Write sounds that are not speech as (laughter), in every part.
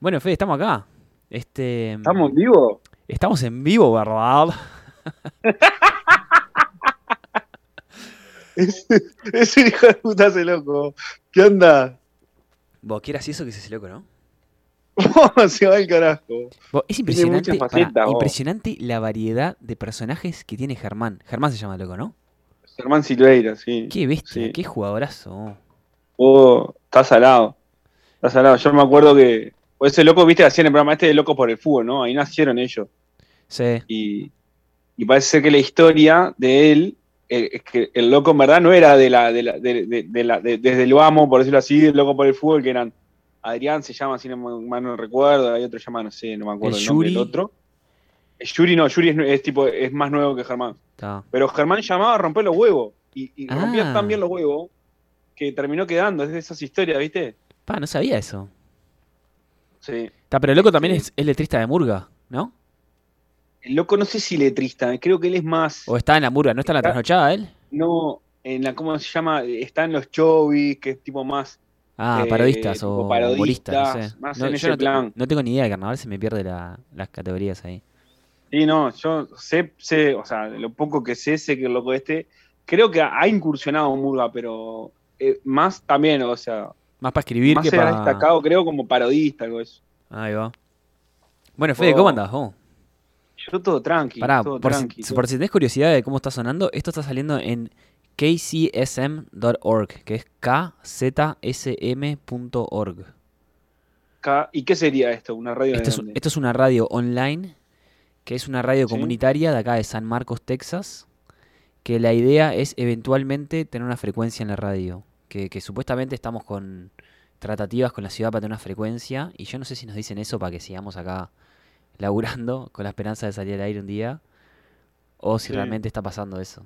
Bueno, Fede, estamos acá. Este, ¿Estamos en vivo? Estamos en vivo, ¿verdad? (laughs) ese, ese hijo de puta hace loco. ¿Qué onda? Vos, qué gracioso que es ese loco, ¿no? (laughs) se va el carajo. Vos, es impresionante, facetas, impresionante la variedad de personajes que tiene Germán. Germán se llama loco, ¿no? Germán Silveira, sí. Qué bestia, Sí. qué jugadorazo. Oh, está salado. Está salado. Yo me acuerdo que. O ese loco, viste, hacían el programa este de Loco por el Fútbol, ¿no? Ahí nacieron ellos. Sí. Y, y parece ser que la historia de él eh, es que el loco en verdad no era de la, de la, de, de- de la- de- desde el amo, por decirlo así, del loco por el fútbol, que eran Adrián se llama, si no mal no recuerdo, hay otro llama, no sé, no me acuerdo El el, nombre del otro. El Yuri no, Yuri es, es tipo, es más nuevo que Germán. Pero Germán llamaba a romper los huevos. Y, y Ah. rompía tan bien los huevos que terminó quedando. Es de esas historias, ¿viste? Pa, no sabía eso. Sí. Está, pero el loco también es, es letrista de Murga, ¿no? El loco no sé si letrista, creo que él es más. O está en la Murga, ¿no está en la trasnochada él? No, en la, ¿cómo se llama? Está en los chovis, que es tipo más. Ah, Eh, parodistas o parodistas, humoristas, no sé. más No, en ese no, plan. no tengo ni idea de carnaval, se me pierde la- las categorías ahí. Sí, no, yo sé, sé, o sea, lo poco que sé, sé que el loco este. Creo que ha incursionado Murga, pero eh, más también, o sea, Más para escribir más que se para... destacado, creo, como parodista, algo eso. Ahí va. Bueno, Fede, Oh. ¿cómo andás vos? Yo todo tranqui, Pará, todo por, tranqui. si, todo- por si tenés curiosidad de cómo está sonando, esto está saliendo en kcsm.org, que es kzsm.org. ¿Y qué sería esto? ¿Una radio de Esto es, dónde? esto es una radio online, que es una radio Sí. comunitaria de acá de San Marcos, Texas, que la idea es eventualmente tener una frecuencia en la radio, que, que supuestamente estamos con tratativas con la ciudad para tener una frecuencia, y yo no sé si nos dicen eso para que sigamos acá laburando (laughs) con la esperanza de salir al aire un día, o si Sí. realmente está pasando eso.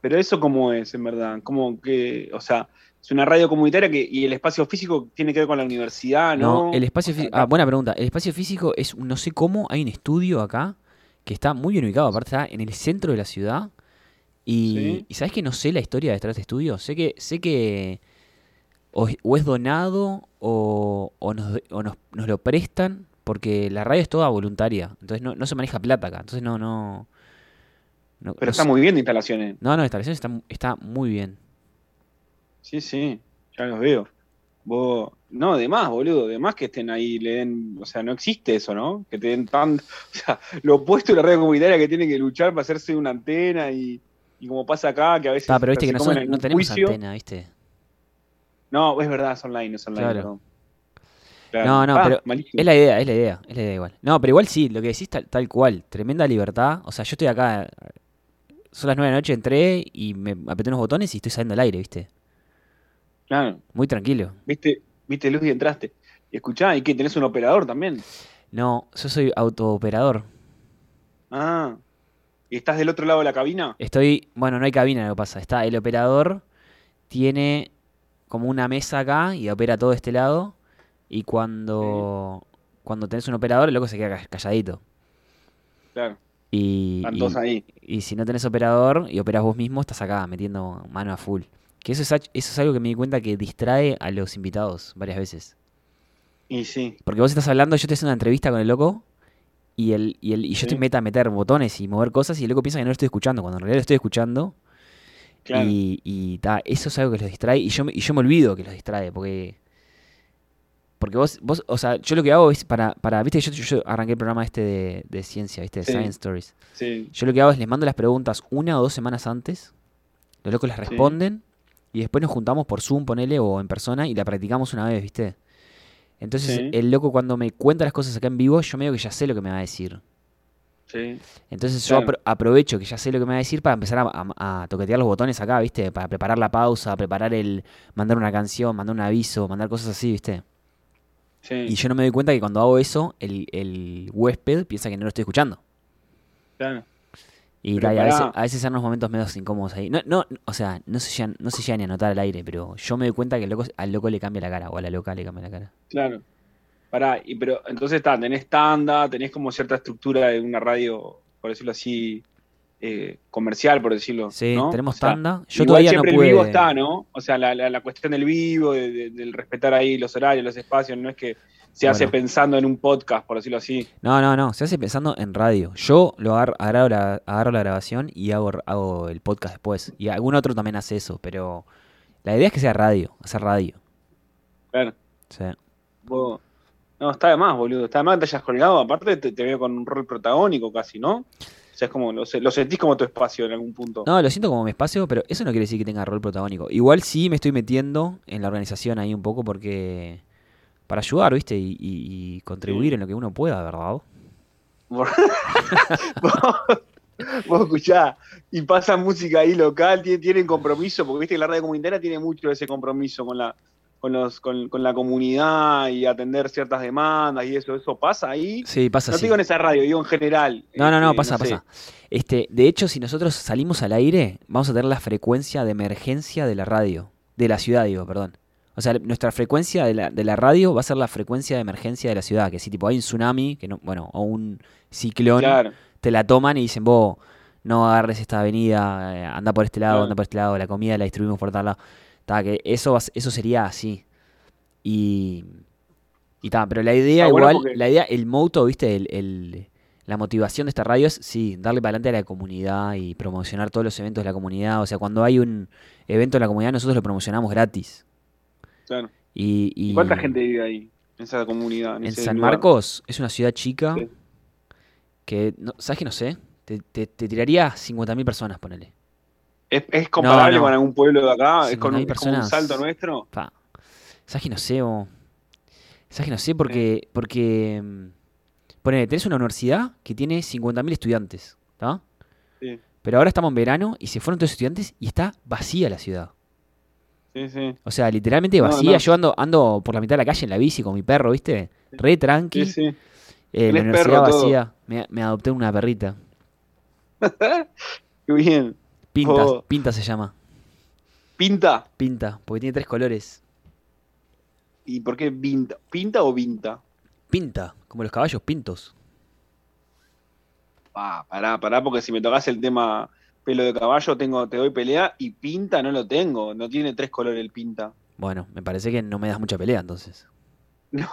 Pero eso cómo es, en verdad, como que, o sea, es una radio comunitaria que, y el espacio físico tiene que ver con la universidad, ¿no? No, el espacio físico. Ah, buena pregunta. El espacio físico es, no sé cómo, hay un estudio acá que está muy bien ubicado, aparte está en el centro de la ciudad. Y, Sí. y ¿sabes que no sé la historia de este estudio? Sé que, sé que o, es- o es donado o, o nos, o nos, nos lo prestan, porque la radio es toda voluntaria. Entonces no, no se maneja plata acá. Entonces no, no. no- Pero no está sé- muy bien de instalaciones. No, no, la instalación está, está muy bien. Sí, sí, ya los veo. Vos, no, de más, boludo, de más que estén ahí, le den, o sea, no existe eso, ¿no? Que te den tan, (laughs) o sea, lo opuesto a la radio comunitaria que tiene que luchar para hacerse una antena y, y como pasa acá, que a veces Está, pero viste que nosotros no tenemos juicio. antena, ¿viste? No, es verdad, es online, es online, Claro. Claro. No, no, Ah, pero malísimo. Es la idea, es la idea, es la idea igual. No, pero igual sí, lo que decís tal, tal cual, tremenda libertad. O sea, yo estoy acá, son las nueve de la noche, entré y me apreté unos botones y estoy saliendo al aire, ¿viste? Claro, Muy tranquilo. viste, viste luz y entraste. Y escuchá, ¿y qué? ¿Tenés un operador también? No, yo soy autooperador. Ah, ¿y estás del otro lado de la cabina? Estoy, bueno, no hay cabina, lo que pasa. Está el operador, tiene como una mesa acá y opera todo este lado. Y cuando, cuando tenés un operador, el loco se queda ca- calladito. Claro, Y, están y- todos ahí. Y si no tenés operador y operás vos mismo, estás acá metiendo mano a full. Que eso es, eso es algo que me di cuenta que distrae a los invitados varias veces. Y sí, Porque vos estás hablando, yo estoy haciendo una entrevista con el loco y, el, y, el, y yo Sí. estoy meta a meter botones y mover cosas y el loco piensa que no lo estoy escuchando, cuando en realidad lo estoy escuchando. claro. Y, y ta, eso es algo que los distrae y yo, me- y yo me olvido que los distrae porque... Porque vos, vos, o sea, yo lo que hago es para, para viste, yo, yo, arranqué el programa este de, de ciencia, viste, de Sí. Science Stories. Sí, Yo lo que hago es les mando las preguntas una o dos semanas antes. Los locos las responden. Y después nos juntamos por Zoom, ponele, o en persona, y la practicamos una vez, ¿viste? Entonces, Sí. el loco cuando me cuenta las cosas acá en vivo, yo medio que ya sé lo que me va a decir. sí. Entonces yo apro- aprovecho que ya sé lo que me va a decir para empezar a, a- a toquetear los botones acá, ¿viste? Para preparar la pausa, preparar el... mandar una canción, mandar un aviso, mandar cosas así, ¿viste? Sí, Y yo no me doy cuenta que cuando hago eso, el, el huésped piensa que no lo estoy escuchando. claro. Y, Pero ta, y a, veces, a veces son unos momentos medio incómodos ahí. No, no, o sea, no se, llegan, no se llega ni a notar al aire, pero yo me doy cuenta que el loco- al loco le cambia la cara, o a la loca le cambia la cara. Claro. Pará, y pero entonces está, tenés tanda, tenés como cierta estructura de una radio, por decirlo así, eh, comercial, por decirlo. Sí, ¿no? tenemos O sea, tanda. Yo igual todavía no siempre pude. el vivo está, ¿no? O sea, la, la- la cuestión del vivo, de- de- del respetar ahí los horarios, los espacios, no es que se hace pensando en un podcast, por decirlo así. No, no, no, se hace pensando en radio. Yo lo agarro, agarro la, agarro la grabación y hago, hago el podcast después. Y algún otro también hace eso, pero la idea es que sea radio, hacer radio. Claro. Sí. No, está de más, boludo. Está de más que te hayas colgado. Aparte, te, te veo con un rol protagónico casi, ¿no? O sea, es como, lo, lo sentís como tu espacio en algún punto. No, lo siento como mi espacio, pero eso no quiere decir que tenga rol protagónico. Igual sí me estoy metiendo en la organización ahí un poco porque... Para ayudar, ¿viste? Y, y- y contribuir en lo que uno pueda, ¿verdad? (laughs) vos, vos escuchá, y pasa música ahí local, tienen, tienen compromiso, porque viste que la radio comunitaria tiene mucho ese compromiso con la, con los, con, con la comunidad y atender ciertas demandas y eso, eso pasa ahí. Sí, pasa No digo en esa radio, digo en general. No, no, no, Este, pasa, pasa. Este, de hecho, si nosotros salimos al aire, vamos a tener la frecuencia de emergencia de la radio. De la ciudad, digo, perdón. O sea, nuestra frecuencia de la, de la radio va a ser la frecuencia de emergencia de la ciudad. Que si tipo hay un tsunami, que no, bueno, o un ciclón, Claro, te la toman y dicen, vos, no agarres esta avenida, eh, anda por este lado, Claro. anda por este lado, la comida la distribuimos por tal lado. Ta, que eso, eso sería así. Y, y ta, pero la idea bueno igual, porque- la idea, el moto, viste, el, el- la motivación de esta radio es, sí, darle para adelante a la comunidad y promocionar todos los eventos de la comunidad. O sea, cuando hay un evento en la comunidad, nosotros lo promocionamos gratis. Claro. Y, y ¿Y cuánta gente vive ahí, en esa comunidad? en San lugar? Marcos es una ciudad chica Sí. que, no, ¿sabes que no sé? Te, te, te tiraría 50.000 personas, ponele. ¿Es, es comparable No, no. con algún pueblo de acá? ¿Es, con 50.000 un, como un personas. salto nuestro? Pa. ¿Sabes que no sé? o- ¿Sabes que no sé? Porque, porque mm, ponele, tenés una universidad que tiene 50.000 estudiantes, ¿está? Sí, Pero ahora estamos en verano y se fueron todos los estudiantes y está vacía la ciudad. Sí, sí. O sea, literalmente vacía. no. Yo ando, ando por la mitad de la calle en la bici con mi perro, ¿viste? Re tranqui. sí, sí. Eh, la universidad vacía. Me, me adopté una perrita. (laughs) Qué bien. Pinta, Oh. Pinta se llama. ¿Pinta? Pinta, porque tiene tres colores. ¿Y por qué vinta? ¿Pinta o vinta? Pinta, como los caballos pintos. Ah, pará, pará, porque si me tocas el tema pelo de caballo, tengo, te doy pelea y pinta no lo tengo. No tiene tres colores el pinta. Bueno, me parece que no me das mucha pelea entonces. (laughs) No,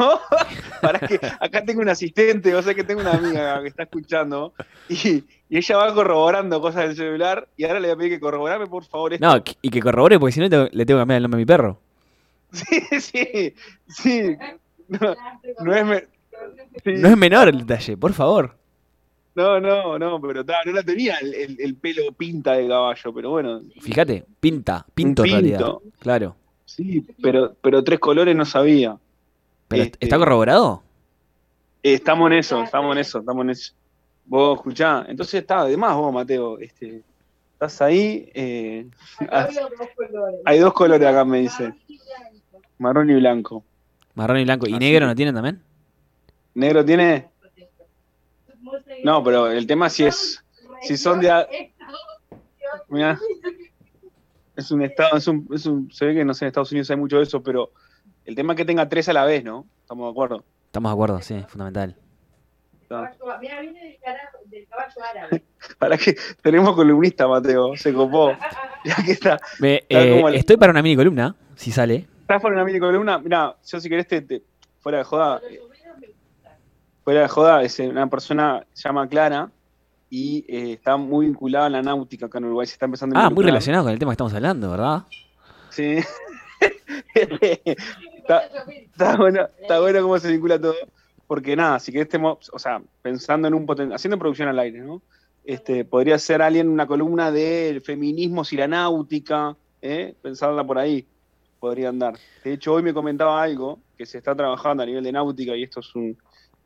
para que acá tengo un asistente, o sea que tengo una amiga que está escuchando y, y ella va corroborando cosas del celular y ahora le voy a pedir que corroborame por favor esto. No, y que corrobore, porque si no le tengo que cambiar el nombre a mi perro. (laughs) Sí, sí, sí. (laughs) No, no es me- sí. No es menor el detalle, por favor. No, no, no, pero ta, no la tenía el, el- el pelo pinta de caballo, pero bueno, Fíjate, pinta, pinto en realidad. pinto. Claro. sí, pero, pero tres colores no sabía. Pero Este- ¿está corroborado? Eh, estamos en eso, estamos en eso, estamos en eso. Vos escuchá, entonces está, además vos, Mateo, este, estás ahí, eh, (laughs) hay dos colores acá, me dice, marrón y blanco. Marrón y blanco. ¿Y Así negro no tienen también? ¿Negro tiene? No, pero el tema si es, si son de... a- Mirá, es un estado, es un, es un, se ve que no sé, en Estados Unidos hay mucho de eso, pero el tema es que tenga tres a la vez, ¿no? Estamos de acuerdo. Estamos de acuerdo, sí, fundamental. Está. Mira, viene del, carajo- del caballo árabe. (laughs) Para que tenemos columnista, Mateo, se copó. (laughs) Ya que está. Me- Está eh, el- Estoy para una mini columna, si sale. ¿Estás por una mini columna? Mira, yo si querés, te, te- fuera de joda, eh, fuera de joda, es una persona se llama Clara y eh, está muy vinculada a la náutica acá en Uruguay. Se está empezando a Ah, muy relacionado con el tema que estamos hablando, ¿verdad? Sí. (laughs) está, está bueno, está bueno cómo se vincula todo. Porque nada, si querés, temo- o sea, pensando en un poten- haciendo producción al aire, ¿no? Este, podría ser alguien una columna de feminismos y la náutica, ¿eh? pensarla por ahí, podría andar. De hecho, hoy me comentaba algo que se está trabajando a nivel de náutica, y esto es un,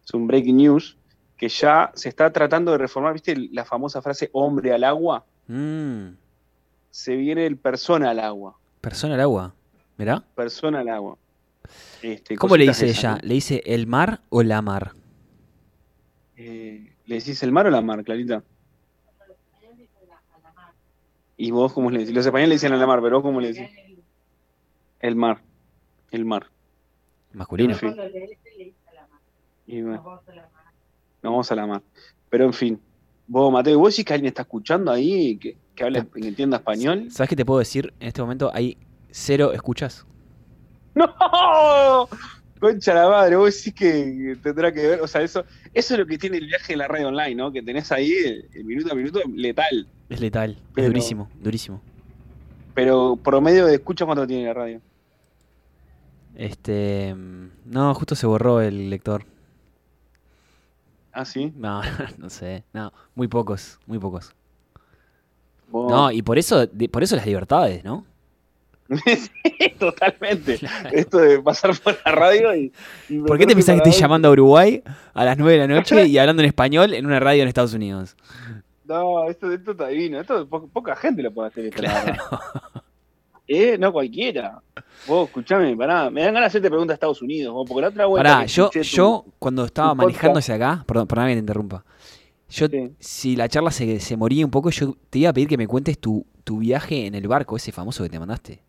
es un breaking news, que ya se está tratando de reformar, ¿viste la famosa frase hombre al agua? Mm, Se viene el persona al agua, persona al agua. ¿Mirá? persona al agua. Este, ¿Cómo le dice ella? ¿Le dice el mar o la mar? Eh, ¿Le decís el mar o la mar, Clarita? ¿Y vos cómo le decís? Los españoles le dicen a la mar, pero vos cómo le decís? El mar. El mar. Masculino. En fin. Y bueno, Nos vamos a la mano. nos vamos a la mar. Pero en fin. Vos, Mateo, ¿vos decís que alguien está escuchando ahí que, que habla, que entienda español? ¿Sabes qué te puedo decir? En este momento hay cero escuchas. (laughs) ¡No! Concha la madre, vos decís que tendrá que ver, o sea, eso, eso es lo que tiene el viaje de la radio online, ¿no? Que tenés ahí el, el minuto a minuto letal. Es letal. Pero- Es durísimo, durísimo. Pero promedio de escucha cuánto tiene la radio. Este. mm, No, justo se borró el lector. Ah, sí. (laughs) No, (laughs) no sé. No, muy pocos, muy pocos. No, y por eso, por eso las libertades, ¿no? (laughs) Sí, totalmente. Esto de pasar por la radio y. y ¿Por qué te pensás que estoy llamando a Uruguay a las 9 de la noche y hablando en español en una radio en Estados Unidos? No, esto, esto está divino. Esto po- poca gente lo puede hacer. esto, verdad. Eh, no cualquiera. Vos, escuchame, pará. Me dan ganas de hacerte preguntas a Estados Unidos. vos, porque la otra vuelta. Pará, yo, tu- yo cuando estaba hacia acá, perdón, perdóname que te interrumpa. Yo, Sí. si la charla se, se moría un poco, yo te iba a pedir que me cuentes tu, tu viaje en el barco, ese famoso que te mandaste.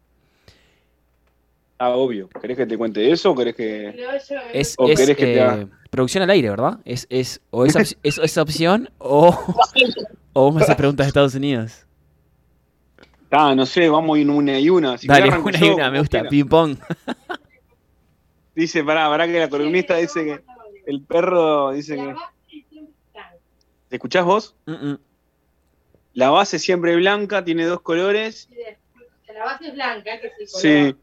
Ah, obvio. ¿Querés que te cuente eso o querés que.? Es, ¿O es, querés que te eh, haga? producción al aire, ¿verdad? Es, es o esa, (laughs) es- esa opción o, (laughs) o vos me haces preguntas de Estados Unidos. Ah, no sé, vamos en una y una. Si Dale, una y una, me gusta. quiera. Ping pong. Dice, pará, pará que la columnista dice que el perro dice La que. ¿Te escuchás vos? La base siempre blanca, tiene dos colores. Y después, La base es blanca, que es el color.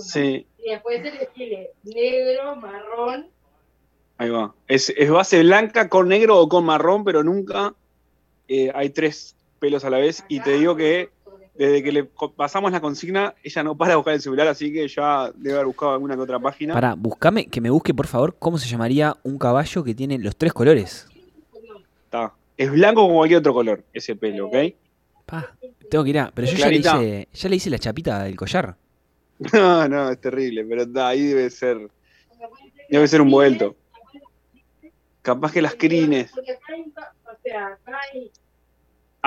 Sí, sí. Y después se le tiene negro, marrón. Ahí va. Es, es base blanca con negro o con marrón, pero nunca eh, hay tres pelos a la vez. Y te digo que desde que le pasamos la consigna, ella no para de buscar el celular, así que ya debe haber buscado alguna que otra página. Pará, buscame, que me busque por favor cómo se llamaría un caballo que tiene los tres colores. Está. Es blanco como cualquier otro color, ese pelo, ¿ok? Pa, tengo que ir a. Pero yo ya le, hice, ya le hice la chapita del collar. (laughs) No, no, es terrible, pero está, ahí debe ser. Debe ser un vuelto. Capaz que las crines.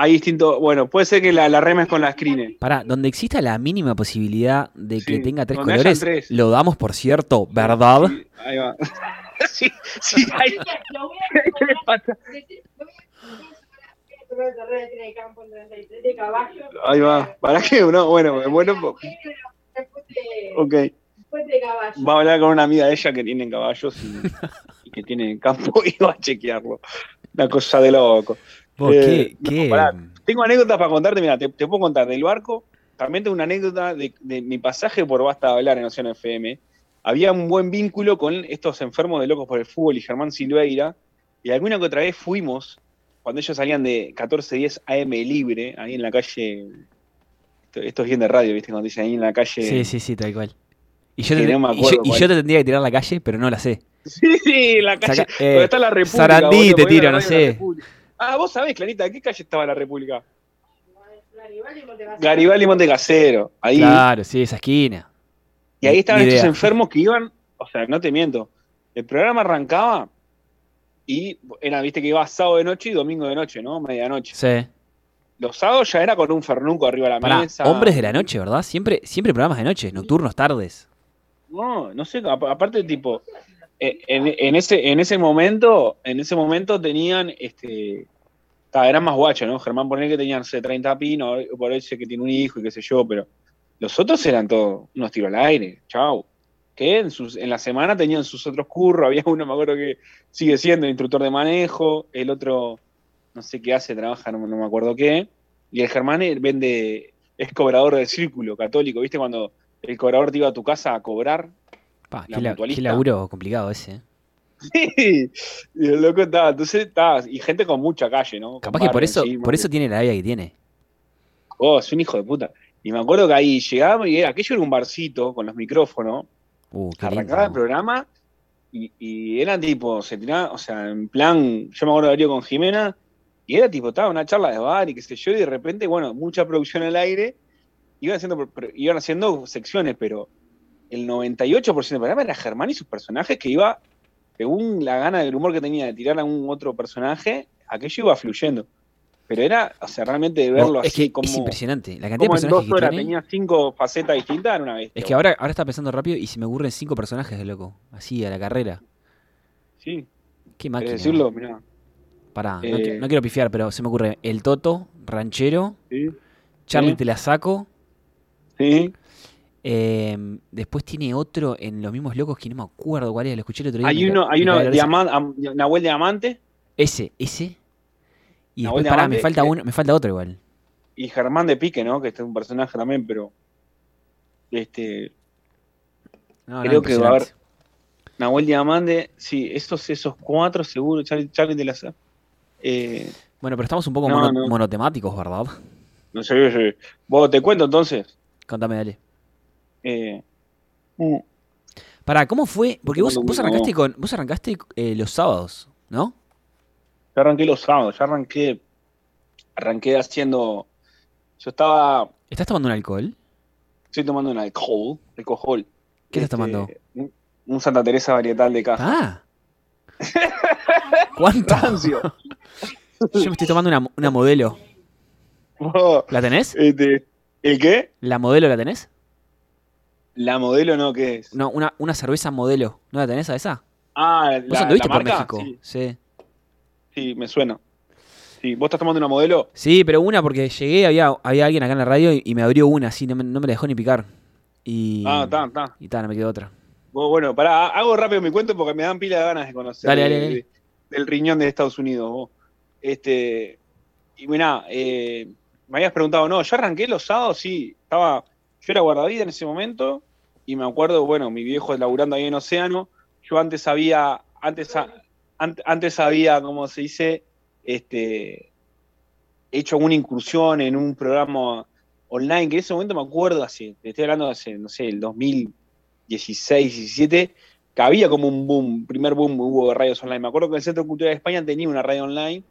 Hay, un ca- o sea, acá hay Hay distinto. Bueno, puede ser que la, la remes con las crines. Pará, donde exista la mínima posibilidad de que Sí, tenga tres colores, tres. lo damos por cierto, ¿verdad? Sí, ahí va. (laughs) sí, sí, ahí. Lo voy a ¿Qué (laughs) le pasa? de campo en 33 de caballo. Ahí va. ¿Para qué? No, bueno, bueno, de, ok. Va a hablar con una amiga de ella que tiene caballos y, y que tiene campo (laughs) y va a chequearlo. Una cosa de loco. Eh, ¿qué, no, qué- pará. Tengo anécdotas para contarte, mira, te, te puedo contar del barco. También tengo una anécdota de, de mi pasaje por Basta de Hablar en Ocean FM. Había un buen vínculo con estos enfermos de locos por el fútbol y Germán Silveira. Y alguna que otra vez fuimos, cuando ellos salían de 1410 AM libre, ahí en la calle. Esto, esto es bien de radio, ¿viste? Cuando dicen ahí en la calle. Sí, sí, sí, tal cual. Y yo, te, no me y yo- acuerdo y cuál. yo te tendría que tirar a la calle, pero no la sé. Sí, (laughs) sí, en la calle. Saca- eh, donde está la República. Sarandí te tiro, no sé. República. Ah, vos sabés, Clarita, ¿en qué calle estaba la República? Garibaldi y Montecasero. Garibaldi y Montecasero. Ahí. Claro, sí, esa esquina. Y ahí estaban estos enfermos que iban, o sea, no te miento, el programa arrancaba y era, viste que iba sábado de noche y domingo de noche, ¿no? Medianoche. Sí. Los sábados ya era con un fernuco arriba de la Pará, mesa. hombres de la noche, ¿verdad? Siempre, siempre programas de noche, nocturnos, tardes. No, no sé, ap- aparte tipo, en, en ese, en ese momento, en ese momento tenían, este, eran más guachos, ¿no? Germán ponía que tenían, no sé, 30 pinos, por sé que tiene un hijo y qué sé yo, pero los otros eran todos unos tiros al aire, chau. Que en, sus, en la semana tenían sus otros curros, (laughs) había uno, me acuerdo que sigue siendo instructor de manejo, el otro, no sé qué hace, trabaja, no, no me acuerdo qué, y el Germán eh, vende, es cobrador del círculo católico, ¿viste? Cuando el cobrador te iba a tu casa a cobrar, Pa, La qué, mutualista. qué laburo complicado ese. ¿eh? Sí, y el loco estaba, entonces estaba, y gente con mucha calle, ¿no? Con Capaz que por eso, por eso tiene la vida que tiene. Oh, es un hijo de puta. Y me acuerdo que ahí llegábamos y era, aquello era un barcito con los micrófonos, Uh, arrancaba el programa y, y era tipo, se tiraba, o sea, en plan, yo me acuerdo de con Jimena, y era tipo, estaba una charla de bar y qué sé yo, y de repente, bueno, mucha producción al aire, iban haciendo, iban haciendo secciones, pero el 98% del programa era Germán y sus personajes que iba, según la gana del humor que tenía de tirar a un otro personaje, aquello iba fluyendo. Pero era, o sea, realmente de verlo es así que como, es impresionante. La cantidad como de en dos personajes que horas tiene. tenía cinco facetas distintas, era una bestia. Es que ahora, ahora está pensando rápido y se me ocurren cinco personajes de loco. Así, a la carrera. Sí, Qué máquina. ¿querés decirlo? Mirá. Pará, no, Eh. no quiero pifiar, pero se me ocurre el Toto, Ranchero, Sí, Charlie Sí. Te la saco, sí. Eh, después tiene otro en Los mismos locos que no me acuerdo cuál es, lo escuché el otro día. Hay uno, hay uno, Nahuel Diamante Ese, ese. Y después, pará, me falta que- uno, me falta otro igual. y Germán de Pique, ¿no? Que este es un personaje también, pero este No, no, Creo que va a haber-. Nahuel Diamante, sí, esos, esos cuatro seguro, Charlie, Charlie de la eh, Bueno, pero estamos un poco No, mono- no. monotemáticos, ¿verdad? no sé, yo- yo- vos te cuento entonces. Contame, dale. Eh, Pará, ¿cómo fue? Porque vos, vos arrancaste con. Vos arrancaste eh, los sábados, ¿no? yo arranqué los sábados, ya arranqué, arranqué haciendo, yo estaba, ¿Estás tomando un alcohol? estoy tomando un alcohol, alcohol. ¿Qué estás Este, tomando? Un, un Santa Teresa varietal de caja. Ah. ¿Cuánto? Yo me estoy tomando una, una modelo. ¿La tenés? este, ¿El qué? ¿La modelo la tenés? La modelo no, ¿qué es? No, una, una cerveza modelo. ¿No la tenés a esa? Ah, ¿Vos la, anduviste la por marca, México? Sí, Sí. sí, me suena. Sí, ¿Vos estás tomando una modelo? Sí, pero una porque llegué, había, había alguien acá en la radio y, y me abrió una, así, no me, no me la dejó ni picar. Y. Ah, está, está. Y ta, no me quedó otra. Vos, Bueno, pará, hago rápido mi cuento porque me dan pila de ganas de conocer Dale, dale, dale. del riñón de Estados Unidos. vos. Este, y mirá, eh, me habías preguntado, no, yo arranqué los sábados, sí, estaba, yo era guardavida en ese momento y me acuerdo, bueno, mi viejo laburando ahí en Océano, yo antes había, antes, antes había, como se dice, este, hecho una incursión en un programa online, que en ese momento me acuerdo, así, estoy hablando de hace, no sé, el 2016, 17, que había como un boom, primer boom hubo de radios online. Me acuerdo que el Centro Cultural de España tenía una radio online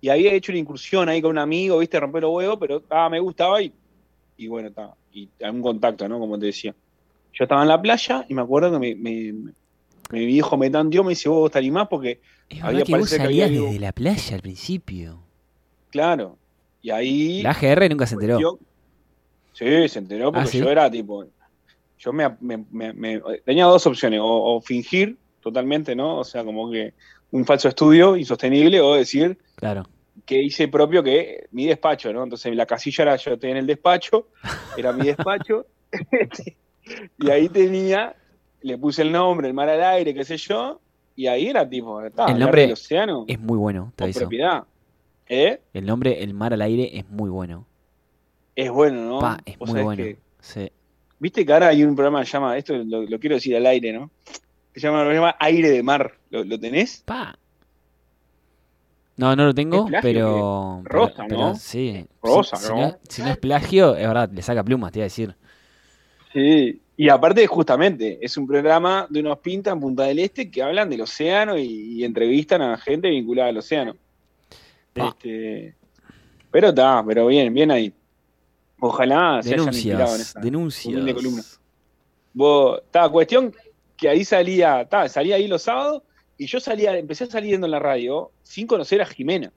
y había hecho una incursión ahí con un amigo, viste, romper los huevos, pero ah, me gustaba y, y bueno, está, y un contacto, ¿no? Como te decía. Yo estaba en la playa y me acuerdo que me, me- mi viejo me tanteó, me dice, vos te animás porque, Es Había que vos que había salías algo- desde la playa al principio. claro, y ahí... La AGR nunca se enteró. Yo- sí, se enteró porque Ah, ¿sí? yo era tipo. Yo me, me- me- me- tenía dos opciones, o, o fingir totalmente, ¿no? O sea, como que un falso estudio insostenible, o decir Claro. Que hice propio que mi despacho, ¿no? Entonces la casilla era yo tenía en el despacho, era mi despacho, (laughs) y ahí tenía, le puse el nombre, el mar al aire, qué sé yo, y ahí era tipo, está, El nombre del océano, Es muy bueno, te aviso. propiedad. ¿Eh? El nombre El Mar al Aire es muy bueno. Es bueno, ¿no? Pa, es muy bueno. que- Sí. Viste que ahora hay un programa que se llama, esto lo, lo quiero decir al aire, ¿no? Se llama, se llama Aire de Mar. ¿Lo, lo tenés? Pa. No, no lo tengo, plagio, pero. rosa, pero- pero ¿no? sí. Rosa, si, si ¿no? es- si no es plagio, es verdad, le saca plumas, te iba a decir. Sí. Y aparte, justamente, es un programa de unos pintas en Punta del Este que hablan del océano y, y entrevistan a gente vinculada al océano. Este, pero está, pero bien, bien ahí. Ojalá se hayan inspirado en Denuncias, esa humilde columna. denuncias. Vos, está, cuestión que ahí salía, ta, salía ahí los sábados y yo salía, empecé saliendo en la radio sin conocer a Jimena.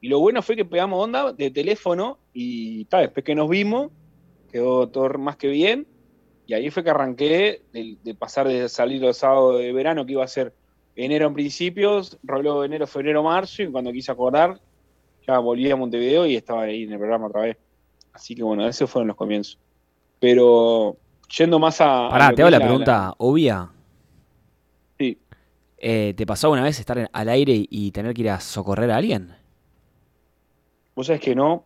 Y lo bueno fue que pegamos onda de teléfono y ta, después que nos vimos, quedó todo más que bien. Y ahí fue que arranqué de, de pasar de salir los sábados de verano, que iba a ser enero en principios, roló enero, febrero, marzo, y cuando quise acordar, ya volví a Montevideo y estaba ahí en el programa otra vez. Así que bueno, esos fueron los comienzos. Pero yendo más a. Pará, te hago la pregunta obvia. Eh, ¿Te pasó una vez estar al aire y, y tener que ir a socorrer a alguien? Vos sabés que no,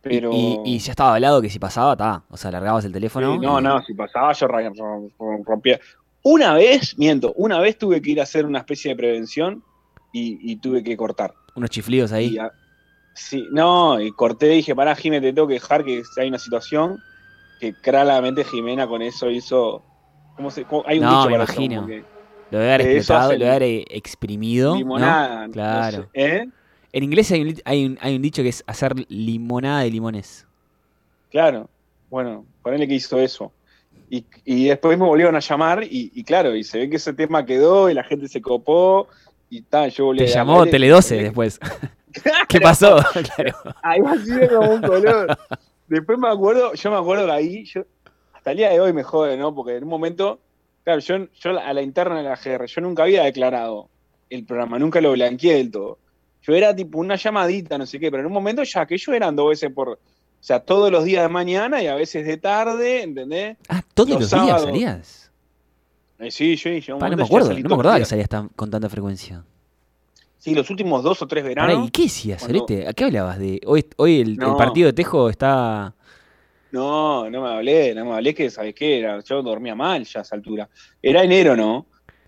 pero. Y, y ya estaba hablado que si pasaba, está. O sea, largabas el teléfono. Sí, no, y- no, si pasaba yo rompía. Una vez, miento, una vez tuve que ir a hacer una especie de prevención y, y tuve que cortar. Unos chiflidos ahí. Y a- sí, no, y corté, dije, pará, Jimé, te tengo que dejar que hay una situación que claramente Jimena con eso hizo. ¿Cómo se, cómo- hay un No, dicho me para eso, imagino. como que Lo de haber de explotado, lo de haber eh, exprimido. limonada. no Claro. sé, ¿eh? En inglés hay un, li- hay, un, hay un dicho que es hacer limonada de limones. Claro, bueno, ponele que hizo eso. Y, y después me volvieron a llamar y, y claro, y se ve que ese tema quedó y la gente se copó y tal, yo volví Te a llamó Tele 12 después. (laughs) (laughs) ¿Qué pasó? claro. (laughs) Ahí ha sido como un color. Después me acuerdo, yo me acuerdo que ahí, yo, hasta el día de hoy me jode, ¿no? Porque en un momento, claro, yo, yo a la interna de la GR, yo nunca había declarado el programa, nunca lo blanqueé del todo. Yo era tipo una llamadita, no sé qué, pero en un momento ya aquello eran dos veces por, O sea, todos los días de mañana y a veces de tarde, ¿entendés? Ah, todos Los los, días salías. Eh, sí, yo, yo un Pa, no me acuerdo, no me acordaba que salías tan- con tanta frecuencia. Sí, los últimos dos o tres Pará, veranos. ¿Y qué decías, cuando-? ¿A qué hablabas? de Hoy, hoy el, partido de Tejo está. No, no me hablé, no me hablé que, ¿sabes qué? Era, yo dormía mal ya a esa altura. Era enero, ¿no?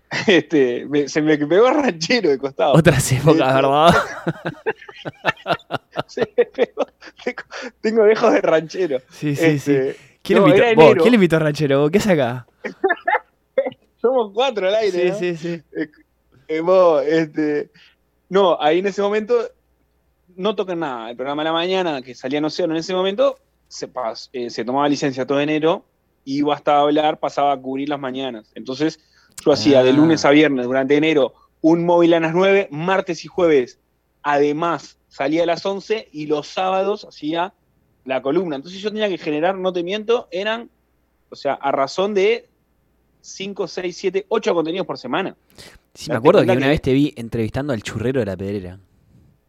(laughs) Este, me- se me pegó ranchero de costado. Otras épocas, ¿verdad? (laughs) Se me pegó. Tengo, dejos de ranchero. Sí, sí, sí. Este, ¿Quién, no, invitó? Vos. ¿Quién le invitó a Ranchero? ¿Qué hace acá? (laughs) Somos cuatro al aire. Sí, ¿no? sí, sí. Eh, vos, este, no, ahí en ese momento no tocan nada. El programa de la mañana, que salía en Océano en ese momento, se, pas- eh, se tomaba licencia todo enero, iba hasta a hablar, pasaba a cubrir las mañanas. Entonces, yo hacía de Ah. lunes a viernes durante enero un móvil a las 9, martes y jueves. Además, salía a las 11 y los sábados hacía la columna. Entonces yo tenía que generar, no te miento, eran, o sea, a razón de 5, 6, 7, 8 contenidos por semana. Sí, me acuerdo que una vez te vi entrevistando al churrero de la pedrera.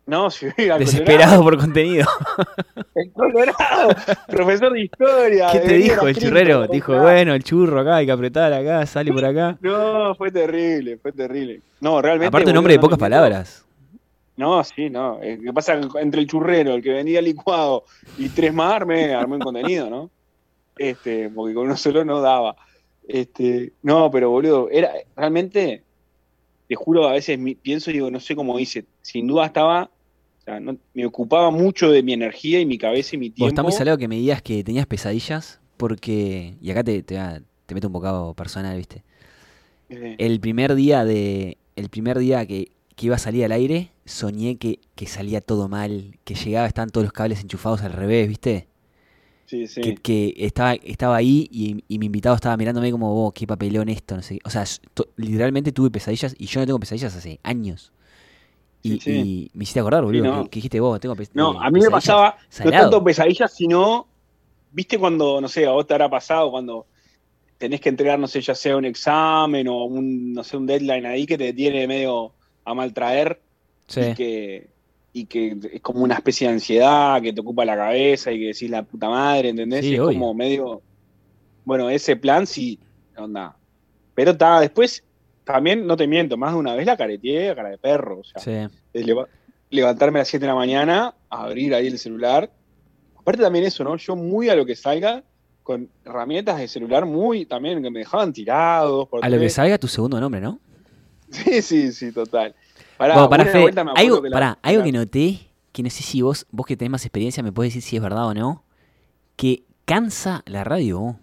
No, sí, al Desesperado por contenido. (laughs) El Colorado, profesor de historia. ¿Qué te dijo el Cristo, churrero? Dijo, bueno, el churro acá, hay que apretar acá, sale por acá. (laughs) No, fue terrible, fue terrible. No, realmente. Aparte, un hombre de no pocas palabras. No, sí, no. Eh, ¿Qué pasa entre el churrero, el que vendía licuado y tres más, armé, armé un contenido, ¿no? Este, porque con uno solo no daba. Este, no, pero boludo, era realmente, te juro, a veces pienso y digo, no sé cómo hice. Sin duda estaba, sea, no- me ocupaba mucho de mi energía y mi cabeza y mi Vos tiempo. está muy salado que me digas que tenías pesadillas porque. Y acá te, te, meto un bocado personal, ¿viste? Eh, El primer día de. El primer día que, que iba a salir al aire, soñé que, que salía todo mal, que llegaba, estaban todos los cables enchufados al revés, ¿viste? sí, sí. Que, que estaba, estaba ahí y, y mi invitado estaba mirándome como, vos, qué papelón esto, no sé. O sea, literalmente tuve pesadillas y yo no tengo pesadillas hace años. Y, Sí, sí. y me hiciste acordar, boludo, no. que, que dijiste vos, tengo No, eh, a mí me pasaba, no tanto pesadillas, sino, viste cuando, no sé, a vos te habrá pasado cuando tenés que entregar, no sé, ya sea un examen o un, no sé, un deadline ahí que te tiene medio a maltraer Sí. y que y que es como una especie de ansiedad que te ocupa la cabeza y que decís la puta madre, ¿entendés? Sí, Y es obvio. como medio, bueno, ese plan sí, onda. Pero está, después, también, no te miento, más de una vez la careteé, cara de perro, o sea, Sí. leva- levantarme a las 7 de la mañana, abrir ahí el celular. Aparte también eso, ¿no? Yo muy a lo que salga, con herramientas de celular muy también que me dejaban tirados. por A lo que salga tu segundo nombre, ¿no? (laughs) Sí, sí, sí, total. Pará, Bueno, pará, Fede, me algo, que la- pará, algo que noté, que no sé si vos, vos que tenés más experiencia me podés decir si es verdad o no, que cansa la radio.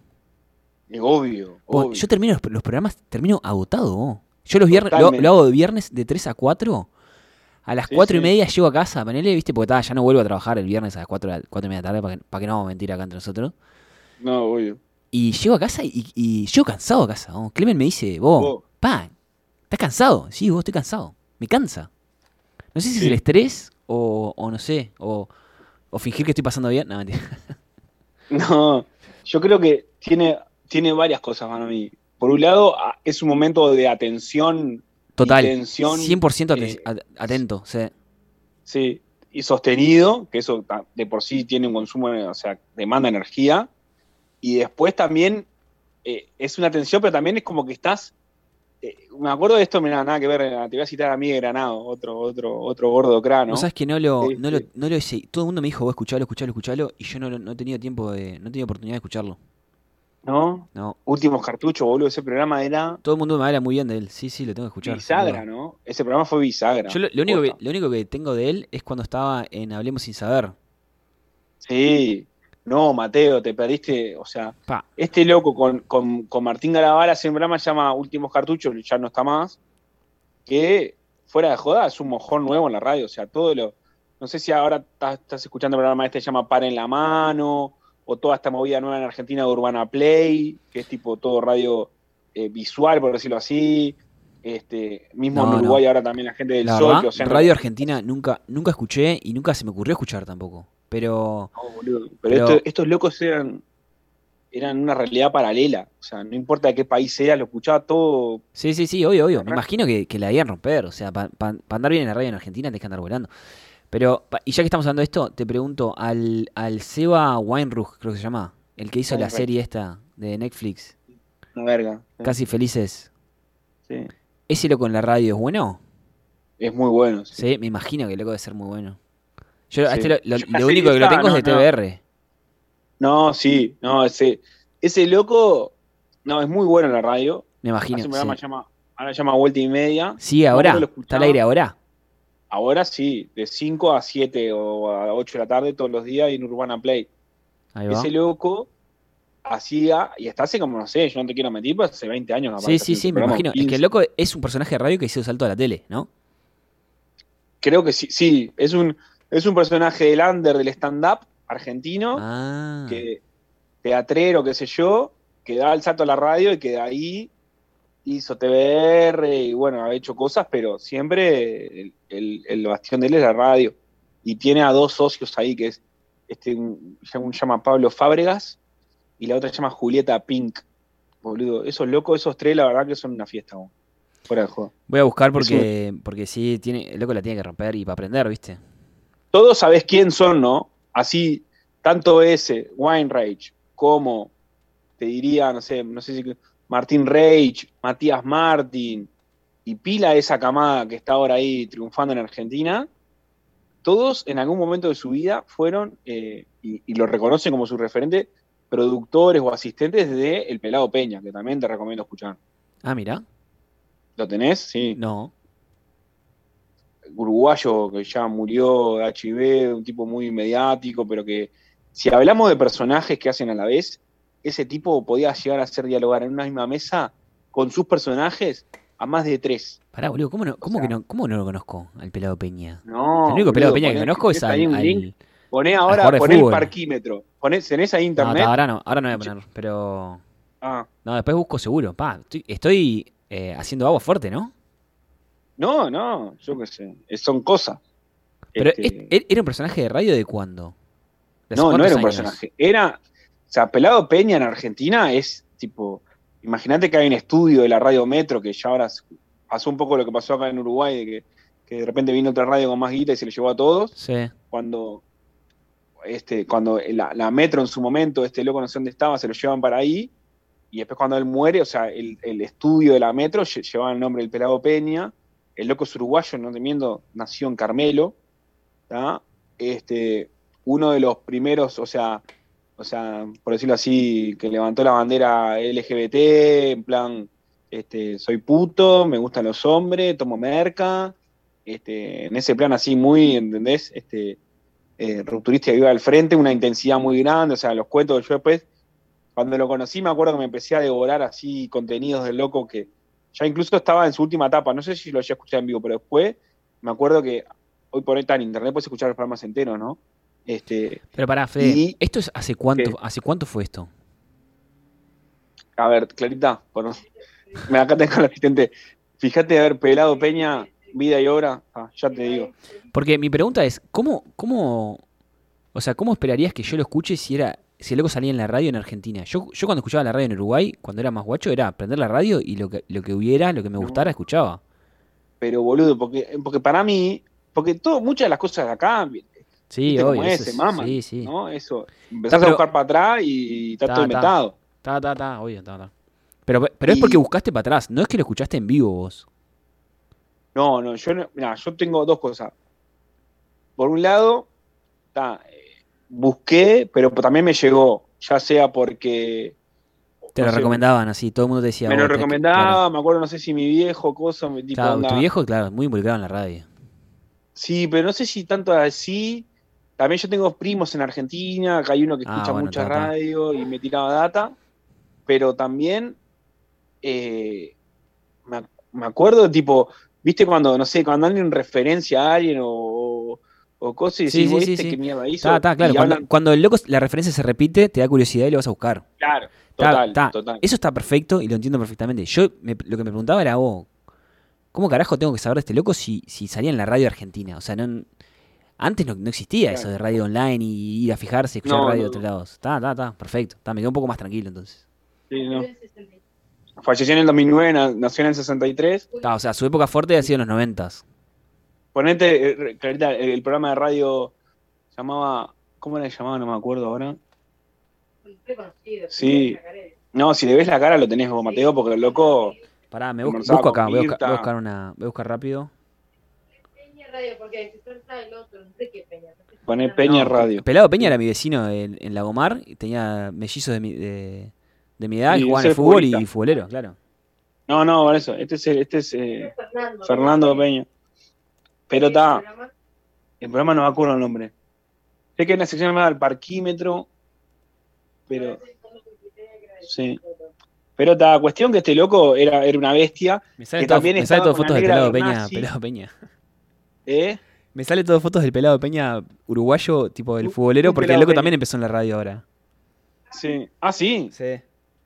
Obvio, obvio. yo termino los, los programas, termino agotado. vos. Yo los viernes, lo, hago de viernes de 3 a 4. A las Sí, 4 y sí. media llego a casa, ponele, viste, porque ya no vuelvo a trabajar el viernes a las 4, de la- 4 y media de la tarde, para que, para que no vamos a mentir acá entre nosotros. No, obvio. Y llego a casa y, y llego cansado a casa. vos. Clemen me dice, vos, Vos. pa, ¿estás cansado? Sí, vos estoy cansado. Me cansa. No sé si es el estrés o, o no sé, o, o fingir que estoy pasando bien. No, mentira. (laughs) No, yo creo que tiene, tiene varias cosas para mí. Por un lado, es un momento de atención. Total. Tensión, 100% aten- eh, at- atento. sí. Sí, y sostenido, que eso de por sí tiene un consumo, o sea, demanda energía. Y después también eh, es una tensión, pero también es como que estás. eh, me acuerdo de esto, mira, nada que ver, eh, te voy a citar a Miguel Granado, otro, otro, otro gordo crano. Vos sabés que no lo, no lo, no lo hice. Todo el mundo me dijo, vos escuchalo, escuchalo, escuchalo. Y yo no, no he tenido tiempo de. No he tenido oportunidad de escucharlo. ¿No? No. Últimos cartuchos, boludo, ese programa era Todo el mundo me habla muy bien de él. Sí, sí, lo tengo que escuchar. bisagra. ¿no? Ese programa fue bisagra. Yo lo, lo único que, lo único que tengo de él es cuando estaba en Hablemos sin saber. Sí. No, Mateo, te perdiste, o sea, Pa. este loco con, con, con Martín Garabal hace un programa se llama Últimos Cartuchos, ya no está más, que fuera de joda es un mojón nuevo en la radio, o sea, todo lo, no sé si ahora estás, estás escuchando el programa este que se llama Para en la Mano, o toda esta movida nueva en Argentina de Urbana Play, que es tipo todo radio eh, visual, por decirlo así, este, mismo No, en Uruguay ahora también la gente del La Sol, verdad, que, o sea, no- Radio Argentina nunca, nunca escuché y nunca se me ocurrió escuchar tampoco. Pero boludo. Pero, Pero- estos, estos locos eran, eran una realidad paralela. O sea, no importa de qué país sea, lo escuchaba todo. sí, sí, sí, obvio, obvio. Me imagino que, que la debían romper. O sea, para andar bien en la radio en Argentina tenés que andar volando. Pero, y ya que estamos hablando de esto, te pregunto, al, al Seba Weinruch, creo que se llama, el que hizo la serie esta de Netflix, Una verga. Casi Felices, Sí. ¿ese loco en la radio es bueno? Es muy bueno. sí. Sí, me imagino que el loco debe ser muy bueno. Yo Sí. este lo, lo- Yo lo la único que lo tengo es de no. TBR. No, sí, no, ese, ese loco, no, es muy bueno en la radio. Me imagino. Hace un programa sí. llama, ahora llama Vuelta y Media. Sí, ahora. ¿Está al aire ahora? Ahora sí, de 5 a 7 o a 8 de la tarde todos los días en Urbana Play. Ahí va. Ese loco hacía, y hasta hace como, no sé, yo no te quiero mentir, pero hace 20 años. capaz Sí, sí, sí, me imagino. Es 15. que el loco es un personaje de radio que hizo salto a la tele, ¿no? Creo que sí, sí, es un, es un personaje del under del stand-up argentino, Ah. que teatrero, qué sé yo, que da el salto a la radio y que de ahí hizo TBR y bueno, ha hecho cosas, pero siempre el, el- el bastión de él es la radio. Y tiene a dos socios ahí, que es este, un, un llama Pablo Fábregas y la otra se llama Julieta Pink. Boludo, esos locos, esos tres, la verdad que son una fiesta. vos. Fuera de juego. Voy a buscar porque, porque sí, tiene, el loco la tiene que romper y para aprender, ¿viste? todos sabés quién son, ¿no? Así, tanto ese, Weinreich, como te diría, no sé, no sé si Martín Reich, Matías Martín, y pila esa camada que está ahora ahí triunfando en Argentina, todos en algún momento de su vida fueron, eh, y, y lo reconocen como su referente, productores o asistentes de El Pelado Peña, que también te recomiendo escuchar. Ah, mira. ¿Lo tenés? Sí. No. uruguayo que ya murió de HIV, un tipo muy mediático, pero que si hablamos de personajes que hacen a la vez, ese tipo podía llegar a hacer dialogar en una misma mesa con sus personajes a más de tres. Pará, boludo, ¿cómo no, cómo sea- que no, cómo no lo conozco al pelado Peña? No, el único pelado Peña que poné- conozco es al. un al- link, Poné ahora, de poné el parquímetro. Ponés, tenés ahí No, internet. ta, ahora no, ahora no voy a poner, pero. Ah, No, después busco seguro. Pa, estoy, estoy, eh, haciendo agua fuerte, ¿no? no, no, yo qué sé. Son cosas. Pero Este, es- ¿e- ¿era un personaje de radio de cuándo? ¿De hace No, no era un años? personaje. Era. O sea, Pelado Peña en Argentina es tipo. Imagínate que hay un estudio de la radio Metro que ya ahora pasó un poco lo que pasó acá en Uruguay, de que, que de repente vino otra radio con más guita y se le llevó a todos. Sí. Cuando. Este, cuando la, la Metro en su momento, este loco no sé dónde estaba, se lo llevan para ahí. Y después cuando él muere, o sea, el, el estudio de la Metro lle- llevaba el nombre del Pelado Peña. El loco es uruguayo, no te miento, nació en Carmelo. ¿tá? Este, uno de los primeros, o sea, o sea, por decirlo así, que levantó la bandera LGBT, en plan, este, soy puto, me gustan los hombres, tomo merca, este, en ese plan así muy, ¿entendés? Este, eh, rupturista y viva al frente, una intensidad muy grande, o sea, los cuentos yo después, cuando lo conocí me acuerdo que me empecé a devorar así contenidos del loco que ya incluso estaba en su última etapa, no sé si lo haya escuchado en vivo, pero después me acuerdo que hoy por hoy está en internet, puedes escuchar los programas enteros, ¿no? Este, Pero pará, Fede, Y- ¿esto es hace cuánto, hace cuánto fue esto? A ver, Clarita, bueno, me acá tengo el asistente. Fíjate, a ver, Pelado Peña, vida y obra, ah, ya te digo. Porque mi pregunta es, ¿cómo, cómo, o sea, cómo esperarías que yo lo escuche si era, si el loco salía en la radio en Argentina? Yo, yo cuando escuchaba la radio en Uruguay, cuando era más guacho, era prender la radio y lo que, lo que hubiera, lo que me gustara, escuchaba. Pero boludo, porque, porque para mí, porque todo, muchas de las cosas de acá, Sí, obvio. cómo es, maman, sí, sí. ¿no? Eso, empezás pero- a buscar para atrás y, está todo ta. inventado. Ta, ta, ta, obvio, ta, ta. Pero, pero es porque buscaste para atrás, no es que lo escuchaste en vivo vos. No, no, yo no, mirá, yo tengo dos cosas. Por un lado, ta, eh, busqué, pero también me llegó, ya sea porque Te no lo sé, recomendaban así, todo el mundo te decía. me "Vos lo que-". recomendaba, Claro. me acuerdo, no sé si mi viejo, cosa, tipo, Claro, onda, tu viejo, claro, muy involucrado en la radio. Sí, pero no sé si tanto así. También yo tengo primos en Argentina, acá hay uno que Ah, escucha bueno, mucha ta, ta. radio y me tiraba data, pero también eh, me, me acuerdo, tipo, viste cuando, no sé, cuando alguien referencia a alguien o, o cosas y decís, sí, "¿Vos sí, viste sí. qué mierda hizo? Está, está, claro. Cuando, hablan- cuando el loco, la referencia se repite, te da curiosidad y lo vas a buscar. claro, Ta, total, ta. total. Eso está perfecto y lo entiendo perfectamente. Yo me- lo que me preguntaba era, vos, ¿cómo carajo tengo que saber de este loco si, si salía en la radio argentina? O sea, no, antes no, no existía Claro. eso de radio online y ir a fijarse y escuchar No, radio de otros no. lados. Está, está, está, perfecto. Está, me quedo un poco más tranquilo entonces. Sí, no. Falleció en el 2009, na- nació en el 63. Está, o sea, su época fuerte ha sido en los noventas. Ponete, eh, Clarita, el, el programa de radio llamaba. ¿Cómo era que llamaba? No me acuerdo ahora. Conocido. Sí. No, si le ves la cara lo tenés como Mateo, porque el loco. Pará, me busco, acá, voy a, buscar, voy a buscar una. Voy a buscar rápido. Radio, porque otro, Peña. Poné Peña No, Radio. Pelado Peña era mi vecino en, en Lagomar y tenía mellizos de mi, de, de mi edad Y y jugaban al fútbol y futbolero, claro. No, no, por eso. Este es, el- este es eh, Fernando. Fernando Peña. Pero está. El programa no me acuerdo el nombre. Sé que hay una sección llamada El Parquímetro. Pero. Sí. Pero está, cuestión que este loco era, era una bestia. Me sale Que todo, también me sale estaba todo fotos negra pelado Peña, pelado Peña. ¿Eh? Me sale todo fotos del pelado Peña uruguayo, tipo del futbolero, un porque el loco Peña. también empezó en la radio ahora. Sí. Ah, sí. Sí.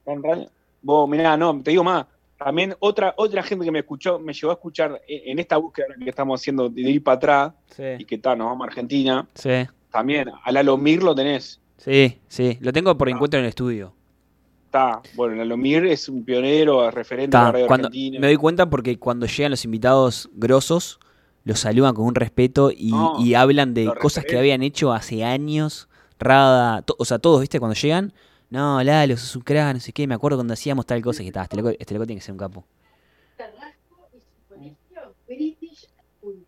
En radio. Vos, mirá, no, te digo más. También otra, otra gente que me escuchó, me llegó a escuchar en, en esta búsqueda que estamos haciendo de ir para atrás y que está, nos vamos a Argentina. Sí. También, a Lalo Mir lo tenés. Sí, sí. Lo tengo por Ah. encuentro en el estudio. Está, bueno, Lalo Mir es un pionero, referente de Ta, la radio cuando, argentina. me doy cuenta porque cuando llegan los invitados grosos, los saludan con un respeto y, No, y hablan de cosas que habían hecho hace años. Rada, to- o sea, todos, ¿viste? Cuando llegan, no, Lalo, sos un crack, no sé qué, me acuerdo cuando hacíamos tal cosa que estaba. Este loco, este loco tiene que ser un capo. Carrasco y su colegio British School.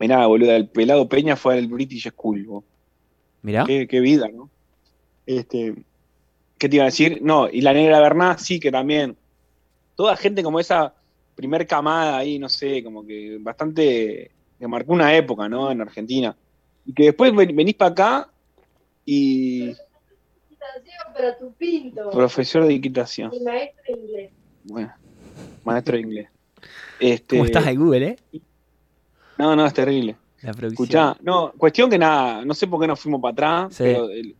Mirá, boludo, el pelado Peña fue al British School. vos. Mirá. Qué, qué vida, ¿no? Este, ¿Qué te iba a decir? No, y la negra Bernat sí que también. Toda gente como esa primer camada ahí, no sé, como que bastante. que marcó una época, ¿no? En Argentina. Y que después ven- venís para acá y. Para tu pinto. Profesor de equitación. Maestro de inglés. Bueno, maestro de inglés. Este, ¿Cómo estás de Google, eh? No, no, es terrible. La. Escuchá, no, cuestión que nada, no sé por qué nos fuimos para atrás, Sí. pero el-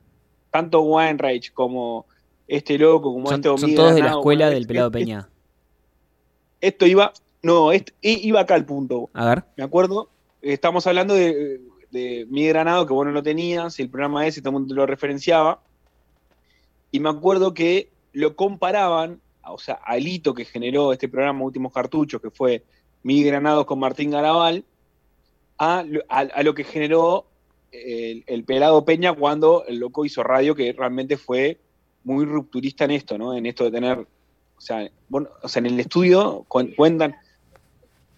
tanto Weinreich como este loco, como Son, este son Omega todos de la escuela del pelado Peña. Esto iba, no, esto, iba acá al punto. A ver. Me acuerdo, eh, estamos hablando de, de Miguel Granado, que vos no lo tenías, el programa ese, todo el mundo lo referenciaba. Y me acuerdo que lo comparaban, o sea, al hito que generó este programa Últimos Cartuchos, que fue Miguel Granados con Martín Garabal, a, lo- a- a lo que generó el, el pelado Peña cuando el loco hizo radio, que realmente fue muy rupturista en esto, ¿no? En esto de tener, o sea, bueno, o sea en el estudio cu- cuentan,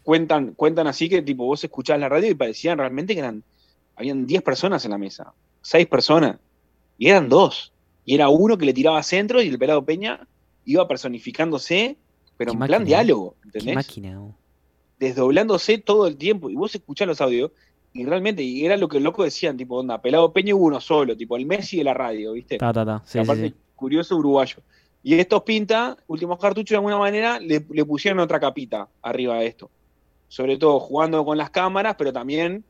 cuentan, cuentan así que tipo vos escuchabas la radio y parecían realmente que eran, habían 10 personas en la mesa, 6 personas, y eran dos, y era uno que le tiraba centro y el pelado Peña iba personificándose, pero en máquina, plan diálogo, ¿entendés? máquina. oh. desdoblándose todo el tiempo. Y vos escuchás los audios y realmente, y era lo que el loco decían, tipo, onda, pelado Peña hubo uno solo, tipo el Messi de la radio, ¿viste? Ta, ta, ta. Sí, sí, aparte, sí. curioso uruguayo. Y estos pinta, últimos cartuchos de alguna manera, le, pusieron otra capita arriba de esto. Sobre todo jugando con las cámaras, pero también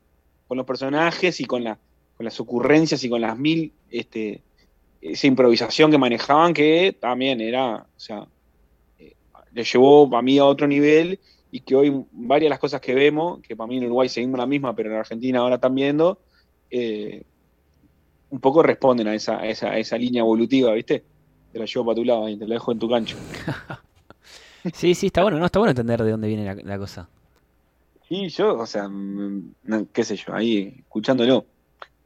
con los personajes y con, con las ocurrencias y con las mil, este, esa improvisación que manejaban, que también era, o sea, eh, le llevó para mí a otro nivel y que hoy varias de las cosas que vemos, que para mí en Uruguay seguimos la misma, pero en Argentina ahora están viendo, eh, un poco responden a esa, a esa, a esa línea evolutiva, ¿viste? Te la llevo para tu lado ahí, te la dejo en tu cancho. (laughs) Sí, sí, está bueno, no, está bueno entender de dónde viene la, la cosa. Sí, yo, o sea, mm, no, qué sé yo, ahí escuchándolo.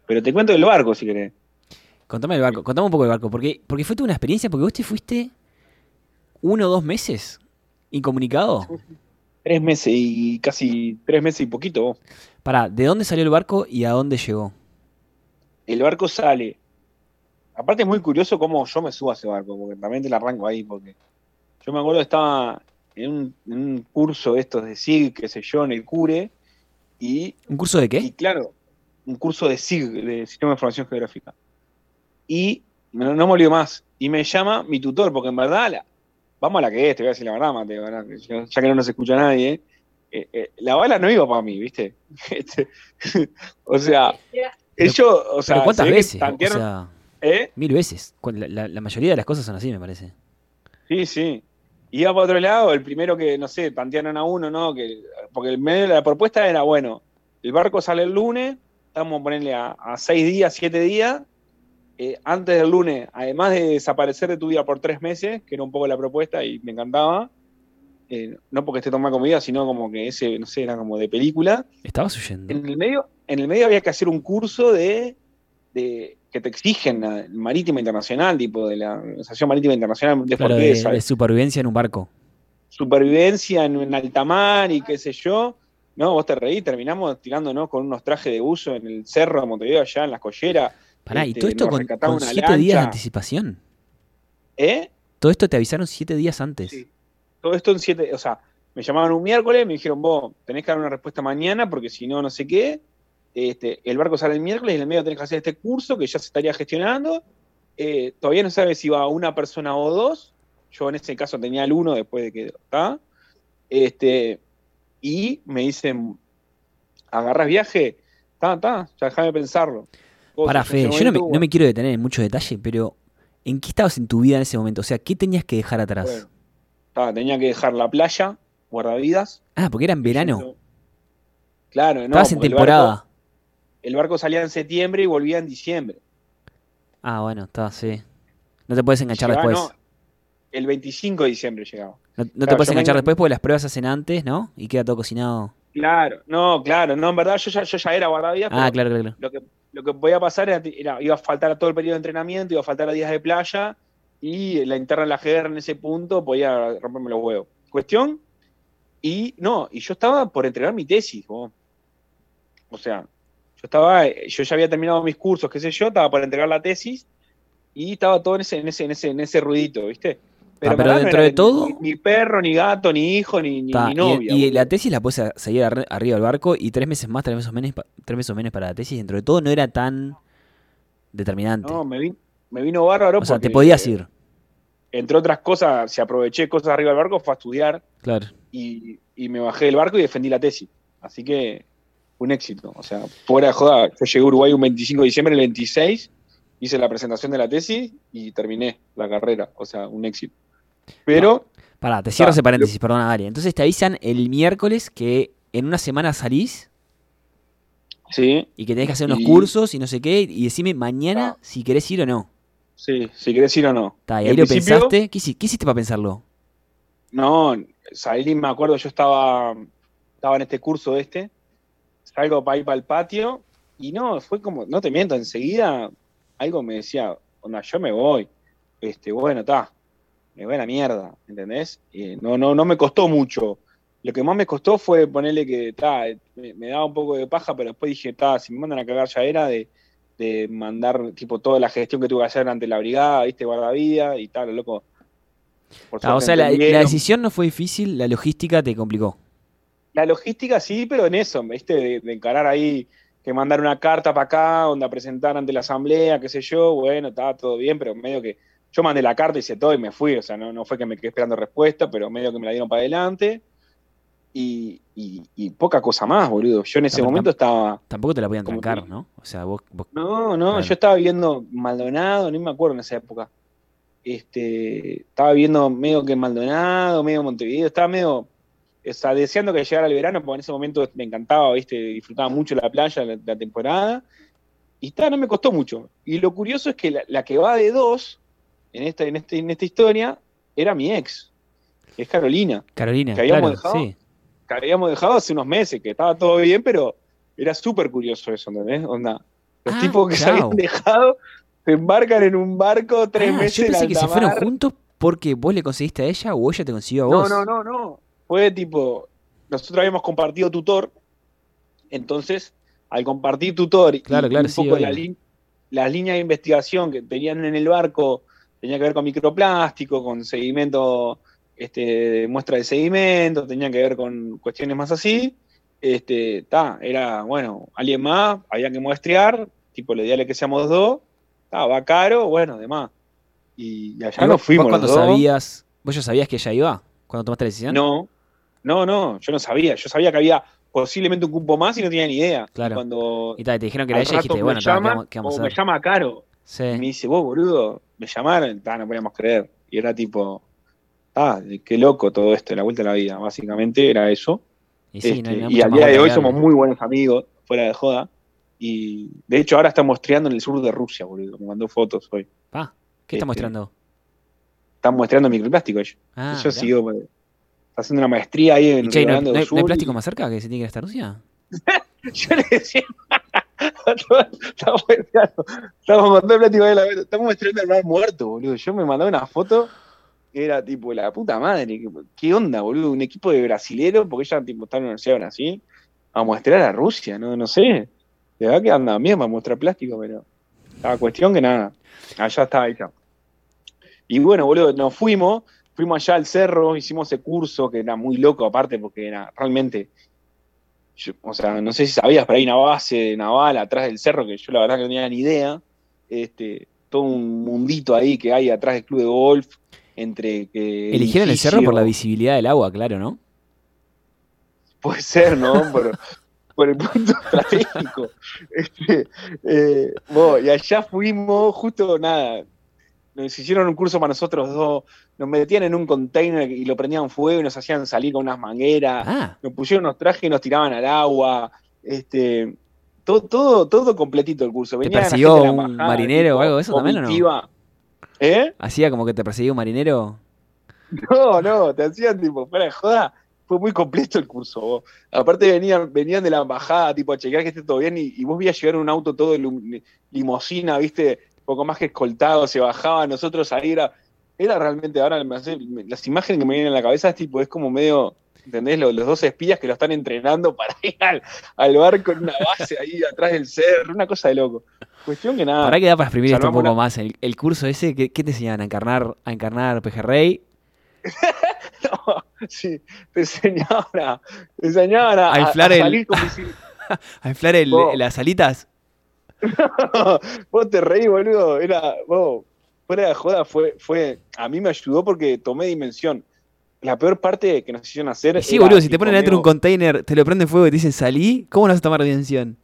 Pero te cuento del barco si querés. Contame el barco, contame un poco del barco, porque, porque fue toda una experiencia, porque vos te fuiste uno o dos meses incomunicado. Tres meses y casi tres meses y poquito. vos. Pará, ¿de dónde salió el barco y a dónde llegó? El barco sale. Aparte es muy curioso cómo yo me subo a ese barco, porque también te la arranco ahí, porque yo me acuerdo que estaba en un, en un curso de estos de SIG, qué sé yo, en el CURE, y ¿Un curso de Y qué? claro, un curso de SIG, de Sistema de Información Geográfica. Y no, no me olvido más. Y me llama mi tutor, porque en verdad, la- vamos a la que es, te voy a decir la verdad, Mateo, ya, ya que no nos escucha nadie, eh, eh, la bala no iba para mí, ¿viste? (laughs) Este, (laughs) o sea, ellos, o sea, Pero ¿cuántas veces? O sea, ¿eh? mil veces. La, la- la mayoría de las cosas son así, me parece. Sí, sí. Iba para otro lado, el primero que, no sé, tantearon a uno, ¿no? Que, porque el medio de la propuesta era, bueno, el barco sale el lunes, estamos a ponerle a, a seis días, siete días, eh, antes del lunes, además de desaparecer de tu vida por tres meses, que era un poco la propuesta y me encantaba, eh, no porque esté tomada comida, sino como que ese, no sé, era como de película. Estabas huyendo. En el medio, en el medio había que hacer un curso de, de que te exigen la marítima internacional, tipo de la Organización Marítima Internacional de Claro, de, supervivencia en un barco. supervivencia en, en alta mar y qué sé yo. No, vos te reí, terminamos tirándonos con unos trajes de buzo en el cerro de Montevideo, allá en las colleras. Pará, y Este, todo esto con, con siete días de anticipación. ¿Eh? Todo esto te avisaron siete días antes. Sí. Todo esto en siete, o sea, me llamaban un miércoles, me dijeron, vos tenés que dar una respuesta mañana porque si no, no sé qué. Este, el barco sale el miércoles y en el medio tenés que hacer este curso que ya se estaría gestionando. Eh, todavía no sabes si va una persona o dos. Yo en ese caso tenía el uno después de que está. Este, y me dicen, ¿agarras viaje? Está, está, ya déjame pensarlo. En Fede, yo no me, momento, no me quiero detener en mucho detalle, pero ¿en qué estabas en tu vida en ese momento? O sea, ¿qué tenías que dejar atrás? Bueno, tenía que dejar la playa, guardavidas. ah, porque era en verano. Claro, no. Estabas en temporada. El barco, salía en septiembre y volvía en diciembre. Ah, bueno, está, sí. No te puedes enganchar Llegaba, después. no, el 25 de diciembre llegaba. No, no te puedes me enganchar engan- después porque las pruebas se hacen antes, ¿no? Y queda todo cocinado. Claro, no, claro, no, en verdad yo ya, yo ya era guardavidas, Ah, claro, claro, claro. lo que, lo que podía pasar era, era- iba a faltar a todo el periodo de entrenamiento, iba a faltar a días de playa y la interna de la GR en ese punto podía romperme los huevos. Cuestión, y no, y yo estaba por entregar mi tesis, vos. o sea, yo estaba, yo ya había terminado mis cursos, qué sé yo, estaba por entregar la tesis y estaba todo en ese, en ese, en ese, en ese ruidito, ¿viste? Ah, pero no dentro era de todo- Ni, ni perro, ni gato, ni hijo, ni, ni, Ta, ni y- novia. y, la tesis la puedes a- seguir arri- arriba del barco y tres meses más, tres meses menos, tres meses menos para la tesis. Dentro de todo no era tan determinante. No, me, vin- me vino bárbaro o sea, te podías ir. Entre otras cosas, si aproveché cosas arriba del barco, fue a estudiar Claro. y, y me bajé del barco y defendí la tesis. Así que un éxito. O sea, fuera de joda, yo llegué a Uruguay un 25 de diciembre, el 26, hice la presentación de la tesis y terminé la carrera. O sea, un éxito. Pero, Pará, te cierro Ta, ese paréntesis, perdona, Ari. Entonces te avisan el miércoles que en una semana salís sí, y que tenés que hacer unos Y- cursos y no sé qué. Y decime mañana Ta. si querés ir o no. sí, si querés ir o no. Ta, y ahí lo pensaste. ¿Qué, hici- qué hiciste para pensarlo? No, salí, me acuerdo, yo estaba, estaba en este curso este, salgo para ir para el patio y no, fue como, no te miento, enseguida algo me decía, onda, yo me voy, este, bueno, está, me voy a la mierda, ¿entendés? Y no, no, no me costó mucho. Lo que más me costó fue ponerle que, ta, me, me daba un poco de paja, pero después dije, ta, si me mandan a cagar ya era de, de mandar, tipo, toda la gestión que tuve que hacer ante la brigada, viste, guardavida y tal, loco. Por Ta, o sea, la, decisión no fue difícil, la logística te complicó. La logística sí, pero en eso, ¿viste? De, de encarar ahí, que mandar una carta para acá, donde presentar ante la asamblea, qué sé yo, bueno, estaba todo bien, pero medio que yo mandé la carta, hice todo y me fui, o sea, no, no fue que me quedé esperando respuesta, pero medio que me la dieron para adelante. Y, y- y poca cosa más, boludo. Yo en ese momento estaba. Tampoco te la podían trancar, que- ¿no? O sea, vos, vos- No, no, Claro. yo estaba viendo Maldonado, ni me acuerdo en esa época. Este, estaba viendo medio que Maldonado, medio Montevideo, estaba medio, o sea, deseando que llegara el verano, porque en ese momento me encantaba, viste, disfrutaba mucho la playa, la, la temporada, y está, no me costó mucho. Y lo curioso es que la, la que va de dos en esta, en, este, en esta historia era mi ex, que es Carolina, Carolina, que habíamos claro, dejado. sí. que habíamos dejado hace unos meses, que estaba todo bien, pero era súper curioso eso, ¿entendés? Onda, los Ah, tipos que se habían dejado se embarcan en un barco tres Ah, meses yo en pensé que se fueron juntos porque vos le conseguiste a ella o ella te consiguió a No, vos. no, no, no. Fue tipo, nosotros habíamos compartido tutor, entonces, al compartir tutor y, Claro, y claro, un sí, poco la las líneas de investigación que tenían en el barco, tenía que ver con microplástico, con seguimiento, este, muestra de seguimiento, tenía que ver con cuestiones más así. Este, ta, era, bueno, alguien más, había que muestrear, tipo, lo ideal es que seamos dos, ta, va caro, bueno, demás. Y, y allá ¿Y nos fuimos vos cuando sabías, vos ya sabías que ella iba cuando tomaste la decisión? No, no, no, yo no sabía. Yo sabía que había posiblemente un cupo más y no tenía ni idea. Claro. Y cuando Y tal, te dijeron que era ella dijiste, bueno, ta, ¿qué llama, qué vamos a me llama Caro Sí. y me dice, vos, boludo, me llamaron, no podíamos creer. Y era tipo, ah, qué loco todo esto, la vuelta a la vida. Básicamente era eso. Y sí, Este, no y al día de hoy somos muy buenos amigos, fuera de joda. Y de hecho ahora estamos muestreando en el sur de Rusia, boludo. Me mandó fotos hoy. Pa, ¿qué está Este, mostrando? Están muestreando microplástico ellos. Ah, yo sigo. pues, está haciendo una maestría ahí en che, ¿no, no hay, no hay plástico y- más cerca que se tiene que hasta Rusia? (laughs) Yo le decía, (laughs) estamos, estamos mandando plástico ahí, la- estamos estrenando el mar muerto, boludo. Yo me mandaba una foto, que era tipo la puta madre, ¿qué, onda, boludo? Un equipo de brasilero, porque ella tipo está en la Universidad de Brasil, a mostrar a Rusia, no, no sé. De verdad que anda bien para mostrar plástico, pero la cuestión que nada, allá estaba hecha. Y bueno, boludo, nos fuimos, fuimos allá al cerro, hicimos ese curso que era muy loco aparte porque era realmente, yo- o sea, no sé si sabías, pero hay una base naval atrás del cerro que yo la verdad que no tenía ni idea, este, todo un mundito ahí que hay atrás del club de golf, entre que... Eligieron el cerro por la visibilidad del agua, claro, ¿no? Puede ser, ¿no? (laughs) Por, por el punto (laughs) estratégico. Este, eh, bueno, y allá fuimos, justo nada. Nos hicieron un curso para nosotros dos. Nos metían en un container y lo prendían fuego y nos hacían salir con unas mangueras. Ah, Nos pusieron unos trajes y nos tiraban al agua. Este, todo, todo, todo completito el curso. ¿Te Venía la persiguió la un marinero tipo, o algo de eso también o no? ¿Eh? hacía como que te perseguía un marinero. No, no, te hacían tipo, fuera de joda, fue muy completo el curso. vos. Aparte venían, venían de la embajada, tipo, a chequear que esté todo bien, y, y vos veías llegar un auto todo limosina, viste, poco más que escoltado, se bajaba, nosotros ahí era, era realmente, ahora me hace- me- las imágenes que me vienen en la cabeza es tipo, es como medio, ¿entendés? Los, los dos espías que lo están entrenando (laughs) para ir al, al barco en una base ahí atrás del cerro, una cosa de loco. Cuestión que nada. Ahora que da para exprimir esto un poco más. El, el curso ese, ¿qué, qué te enseñaban? ¿A encarnar, a encarnar pejerrey? (laughs) No, sí, te enseñaban a, te enseñaban a, A inflar el- salir como si, (laughs) ¿A inflar el- las alitas? (laughs) vos te reí, boludo. Era, vos, fuera de joda, fue, fue, a mí me ayudó porque tomé dimensión. La peor parte que nos hicieron hacer. Sí, era, boludo, si te ponen adentro de un container, te lo prenden fuego y te dicen salí, ¿cómo no vas a tomar dimensión?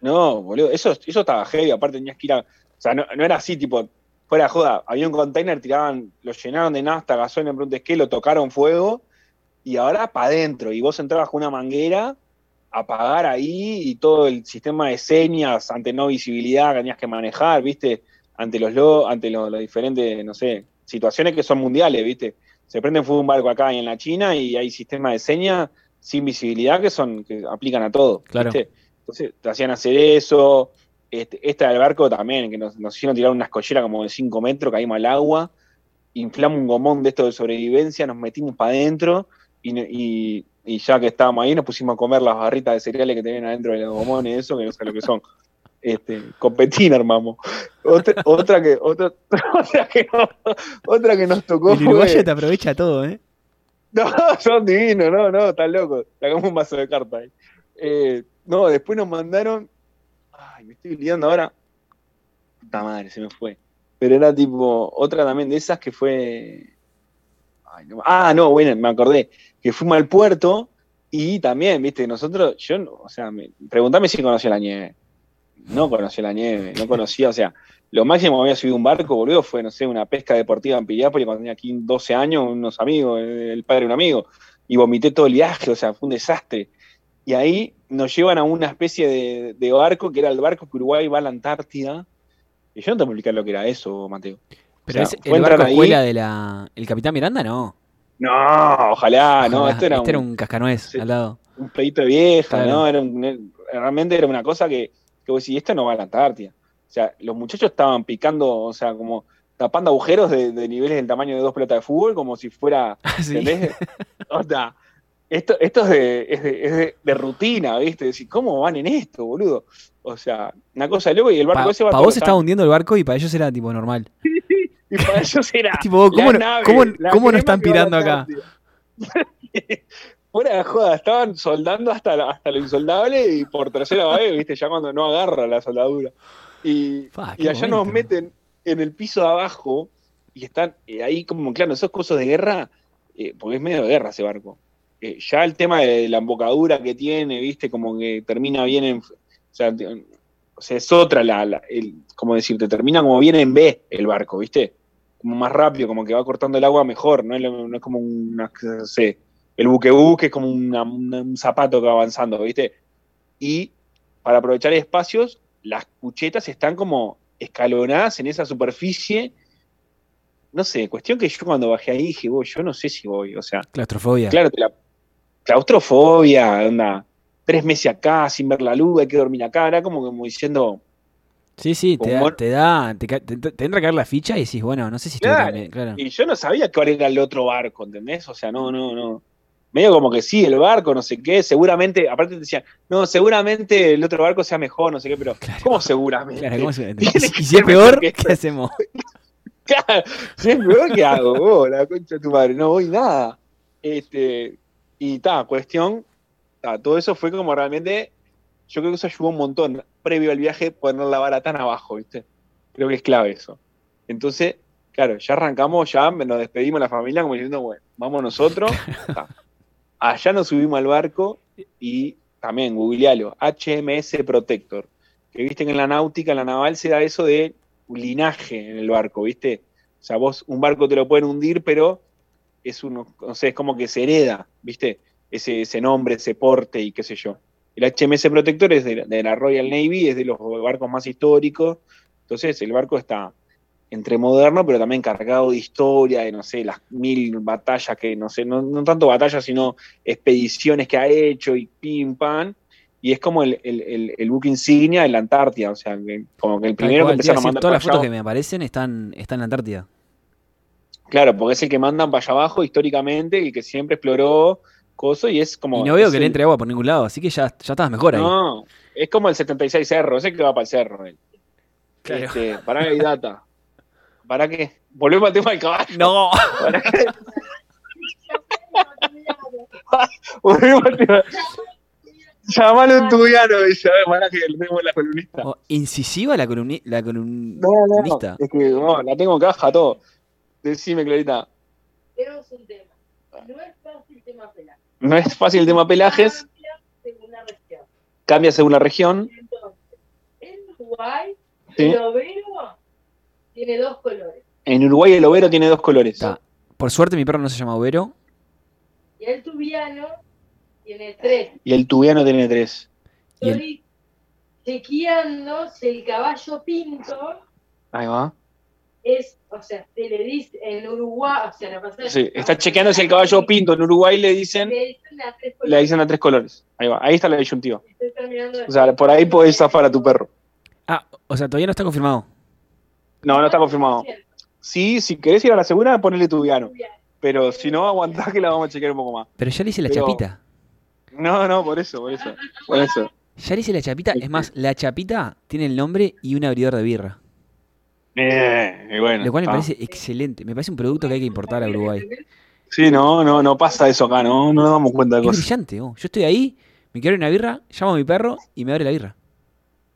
No, boludo, eso, eso estaba heavy. Aparte tenías que ir a. O sea, no, no era así, tipo, fuera de joda. Había un container, tiraban, lo llenaron de nafta, gasolina, preguntes qué, lo tocaron fuego y ahora para adentro. Y vos entrabas con una manguera apagar ahí y todo el sistema de señas ante no visibilidad que tenías que manejar, ¿viste? Ante los lo- ante los, los diferentes, no sé, situaciones que son mundiales, ¿viste? Se prende un barco acá y en la China y hay sistemas de señas sin visibilidad que son que aplican a todo, Claro. ¿viste? Entonces te hacían hacer eso. Este, esta del barco también, que nos, nos hicieron tirar una escollera como de 5 metros, caímos al agua, inflamos un gomón de esto de sobrevivencia, nos metimos para adentro y- y ya que estábamos ahí nos pusimos a comer las barritas de cereales que tenían adentro de los gomones, eso, que no sé lo que son. Este, con petina armamos. Otra, otra que, otra, (laughs) otra que no- otra que nos tocó El fue- uruguayo te aprovecha todo, ¿eh? (laughs) no, son divinos, no, no, están locos. Sacamos un vaso de carta ahí. Eh, no, después nos mandaron. Ay, me estoy olvidando ahora. Puta madre, se me fue. Pero era tipo, otra también de esas que fue. Ay, no- ah, no, bueno, me acordé. Que fuimos al puerto y también, viste, nosotros, yo, o sea, me, preguntame si conocía la nieve. No conocía la nieve, no conocía, o sea, lo máximo que había subido un barco, boludo, fue, no sé, una pesca deportiva en Piriápolis cuando tenía aquí 12 años, unos amigos, eh, el padre de un amigo, y vomité todo el viaje, o sea, fue un desastre. Y ahí nos llevan a una especie de, de barco, que era el barco que Uruguay va a la Antártida. Y yo no te puedo explicar lo que era eso, Mateo. Pero O sea, es el barco escuela de la. ¿El Capitán Miranda? No. No, ojalá, no, Ojalá. esto era, este era un, un cascanuez Sí. al lado. un pedito de vieja, Claro. ¿no? Era un- realmente era una cosa que, que vos decís, esto no va a la Antártida. O sea, los muchachos estaban picando, o sea, como tapando agujeros de, de niveles del tamaño de dos pelotas de fútbol, como si fuera (laughs) Sí. ¿Entendés? O sea, esto, esto es, de, es, de, es de- de rutina, ¿viste? Decir, ¿cómo van en esto, boludo? O sea, una cosa de loco y el barco Para ese va vos estaba hundiendo el barco y para ellos era tipo normal. Y para ellos era. tipo, ¿cómo, la no- nave, cómo- la cómo no crema están pirando acá? (laughs) Fuera de joda, estaban soldando hasta, la- hasta lo insoldable y por tercera vez, ¿viste? Ya cuando no agarra la soldadura. Y, allá nos meten en el piso de abajo y están eh, ahí como, claro, esos cosas de guerra, eh, porque es medio de guerra ese barco. Eh, ya el tema de la embocadura que tiene, viste, como que termina bien en... O sea, te- o sea, es otra la, la- el, como decirte, termina como bien en B el barco, viste, como más rápido, como que va cortando el agua mejor, no es, lo- no es como una, no sé, el buque buque es como una- una- un zapato que va avanzando, viste, y para aprovechar espacios, las cuchetas están como escalonadas en esa superficie no sé, cuestión que yo cuando bajé ahí dije, "Vos, yo no sé si voy, o sea, Claustrofobia. claro, la, claustrofobia, onda, tres meses acá sin ver la luz, hay que dormir acá, era como, como diciendo, Sí, sí, te da, te da, te, te- te entra a caer la ficha y decís, bueno, no sé si estoy Claro. y yo no sabía cuál era el otro barco, ¿entendés? O sea, no, no, no. Medio como que sí, el barco, no sé qué, seguramente, aparte te decían, no, seguramente el otro barco sea mejor, no sé qué, pero Claro. ¿cómo seguramente? Claro, ¿cómo se- Tiene Y si es peor, ¿qué hacemos? (laughs) Claro, si es peor, ¿qué hago? Vos, la concha de tu madre, no voy nada. Este, y ta, cuestión, ta, todo eso fue como realmente, yo creo que eso ayudó un montón, previo al viaje, poner la vara tan abajo, ¿viste? Creo que es clave eso. Entonces, claro, ya arrancamos, ya nos despedimos de la familia como diciendo, bueno, vamos nosotros. ta. (laughs) Allá nos subimos al barco y también, googlealo, HMS Protector. Que viste que en la náutica, en la naval, se da eso de linaje en el barco, ¿viste? O sea, vos un barco te lo pueden hundir, pero es uno, no sé, es como que se hereda, ¿viste? Ese, ese nombre, ese porte y qué sé yo. El HMS Protector es de, la- de la Royal Navy, es de los barcos más históricos. Entonces, el barco está entre moderno, pero también cargado de historia, de no sé, las mil batallas que, no sé, no, no tanto batallas, sino expediciones que ha hecho y pim pam. Y es como el, el, el, el buque insignia en la Antártida, o sea, como que el primero cual, que empezaron a mandar todas las fotos que me aparecen están, están en la Antártida. Claro, porque es el que mandan para allá abajo históricamente, el que siempre exploró cosas y es como. y no veo que le el- entre agua por ningún lado, así que ya, ya estabas mejor ahí. No, es como el 76 cerro, ese que va para el cerro. él. Claro. Este, para que hay data. ¿Para qué? Volvemos al tema del caballo. No. ¿Para qué? (laughs) (laughs) Volvemos al tema. Llamalo en tubiano, dice, a ver, para que le demos la columnista. Oh, incisiva la, columni- la columnista. No, no, no. Es que no, la tengo en caja todo. Decime, Clarita. Tenemos un tema. No es fácil el tema pelaje. No es fácil el tema pelajes, Cambia según la región. cambia según la región. Entonces, en Uruguay, ¿sí? el overo tiene dos colores. En Uruguay el overo tiene dos colores. Está. Por suerte mi perro no se llama Ubero. Y el tubiano tiene tres. Y el tubiano tiene tres. Estoy chequeando si el caballo pinto Ahí va. Es, o sea, se le dice en Uruguay, o sea, la pasada. Sí, está chequeando si el caballo pinto. En Uruguay le dicen, Le dicen a tres le colores. dicen a tres colores. Ahí va. Ahí está la disyuntiva. Estoy terminando de- O sea, por ahí podés zafar a tu perro. Ah, o sea, todavía no está confirmado. No, no está confirmado. Sí, si querés ir a la segura, ponele tubiano. Pero si no, aguantá que la vamos a chequear un poco más. Pero ya le hice la Pero- chapita. No, no, por eso, por eso. Por eso. Ya le hice la chapita. Es más, la chapita tiene el nombre y un abridor de birra. Eh, y bueno. Lo cual me ah. parece excelente. Me parece un producto que hay que importar a Uruguay. Sí, no, no, no pasa eso acá, no, no nos damos cuenta de Es cosas. brillante, oh. Yo estoy ahí, me quiero una birra, llamo a mi perro y me abre la birra.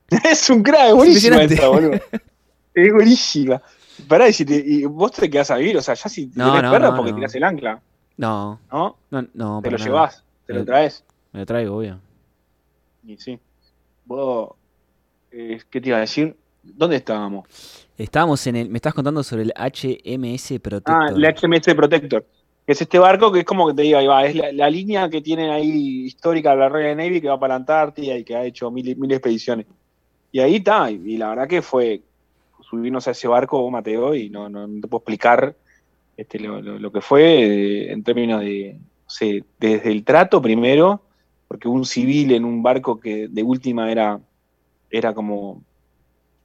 (laughs) Es un crack, es buenísima esta, boludo. (laughs) Es buenísima. Pará, y, si te- y vos te quedás a vivir, o sea, ya si No, tenés no, perro no, porque tirás el ancla, No, ¿no? no, no. te lo nada. llevás, te lo Eh. traes. Me lo traigo, obvio. Y sí. Vos, eh, ¿qué te iba a decir? ¿Dónde estábamos? Estábamos en el. Me estás contando sobre el HMS Protector. Ah, el HMS Protector. Es este barco que es como que te digo, ahí va, es la, línea que tienen ahí histórica de la Royal Navy que va para la Antártida y que ha hecho mil, mil expediciones. Y ahí está, y, la verdad que fue subirnos a ese barco, Mateo, y no, no, te puedo explicar este, lo, que fue eh, en términos de, no sé, desde el trato primero, porque un civil en un barco que de última era, era como,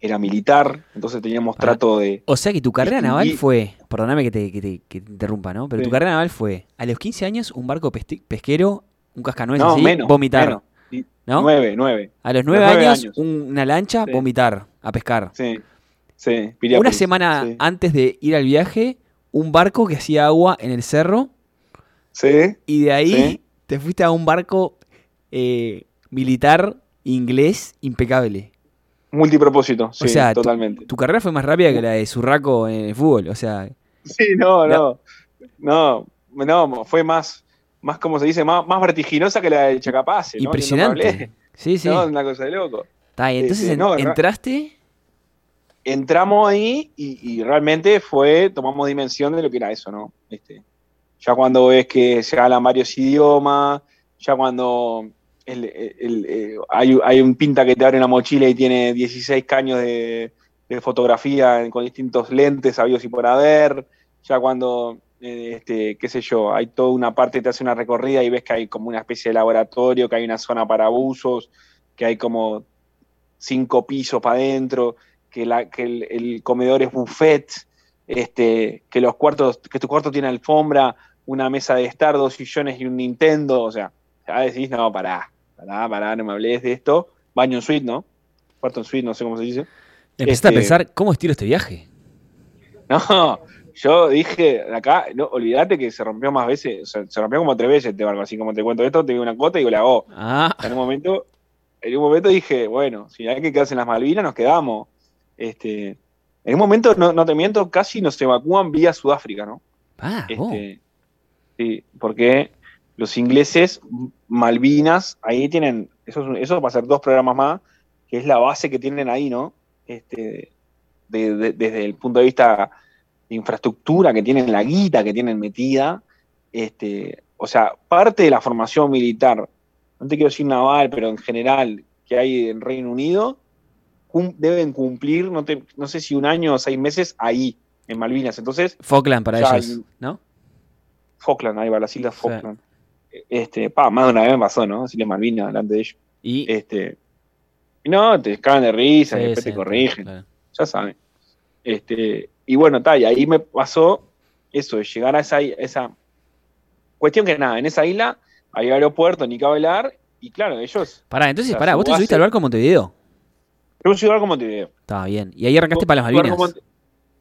era militar, entonces teníamos Ah. trato de... O sea que tu carrera naval fue. Perdóname que te, que te- que te interrumpa, ¿no? Pero Sí. tu carrera naval fue a los 15 años un barco pesquero, un cascanueces No, así, menos, vomitar. menos. ¿No? Nueve, nueve. A los 9 Los nueve años, años. una lancha, Sí. vomitar, a pescar. Sí, sí. Una semana Sí. antes de ir al viaje, un barco que hacía agua en el cerro Sí, y de ahí Sí. te fuiste a un barco eh, militar inglés impecable. Multipropósito, sí, sea, tu- totalmente. Tu carrera fue más rápida que la de Zurraco en el fútbol, o sea, Sí, no, no. No, no, fue más, más como se dice, más, más vertiginosa que la de Chacapase. ¿no? impresionante. Sí, sí. No, una cosa de loco. Está, y entonces en- no, ra- entraste, Entramos ahí y, y realmente fue, tomamos dimensión de lo que era eso, ¿no? Este, ya cuando ves que se hablan varios idiomas, ya cuando eh, hay, un pinta que te abre una mochila y tiene 16 caños de, fotografía con distintos lentes, sabios y por haber, ya cuando, eh, este, qué sé yo, hay toda una parte, te hace una recorrida y ves que hay como una especie de laboratorio, que hay una zona para abusos, que hay como cinco pisos para adentro, que, la, que el, comedor es buffet, este, que los cuartos, que tu cuarto tiene alfombra, una mesa de estar, dos sillones y un Nintendo, o sea, decís, no, pará, pará, pará, no me hables de esto. Baño en suite, ¿no? Cuarto en suite, no sé cómo se dice. Empezaste a Este- pensar, ¿cómo estiro este viaje? (laughs) No, yo dije, acá, no, olvídate que se rompió más veces, o sea, se rompió como tres veces este barco, así como te cuento esto, te digo una cuota y digo la hago. Ah, En un momento, en un momento dije, bueno, si hay que quedarse en las Malvinas, nos quedamos. Este, en un momento, no, no te miento, casi nos evacúan vía Sudáfrica, ¿no? vos. Este, sí, porque los ingleses, Malvinas, ahí tienen, eso, es eso va a ser dos programas más, que es la base que tienen ahí, ¿no? Este, de- de- desde el punto de vista de infraestructura que tienen, la guita que tienen metida, este, o sea, parte de la formación militar, no te quiero decir naval, pero en general que hay en Reino Unido, cum- deben cumplir, no, te- no sé si un año o seis meses ahí, en Malvinas. Entonces, Falkland para ellos, ¿no? Falkland, ahí va, las Islas Sí. Este, pa, más de una vez me pasó, ¿no? Así le Malvinas delante de ellos. Y Este, y no, te cagan de risa, Sí, y después sí, te corrigen, claro. ya saben. Este, y bueno, tal, y ahí me pasó eso, de llegar a esa, esa cuestión que nada, en esa isla hay aeropuerto, ni hablar, y claro, ellos, Pará, entonces, pará, vos te subiste al barco en Montevideo. yo soy como Montevideo. Estaba bien. Y ahí arrancaste para las barco Malvinas.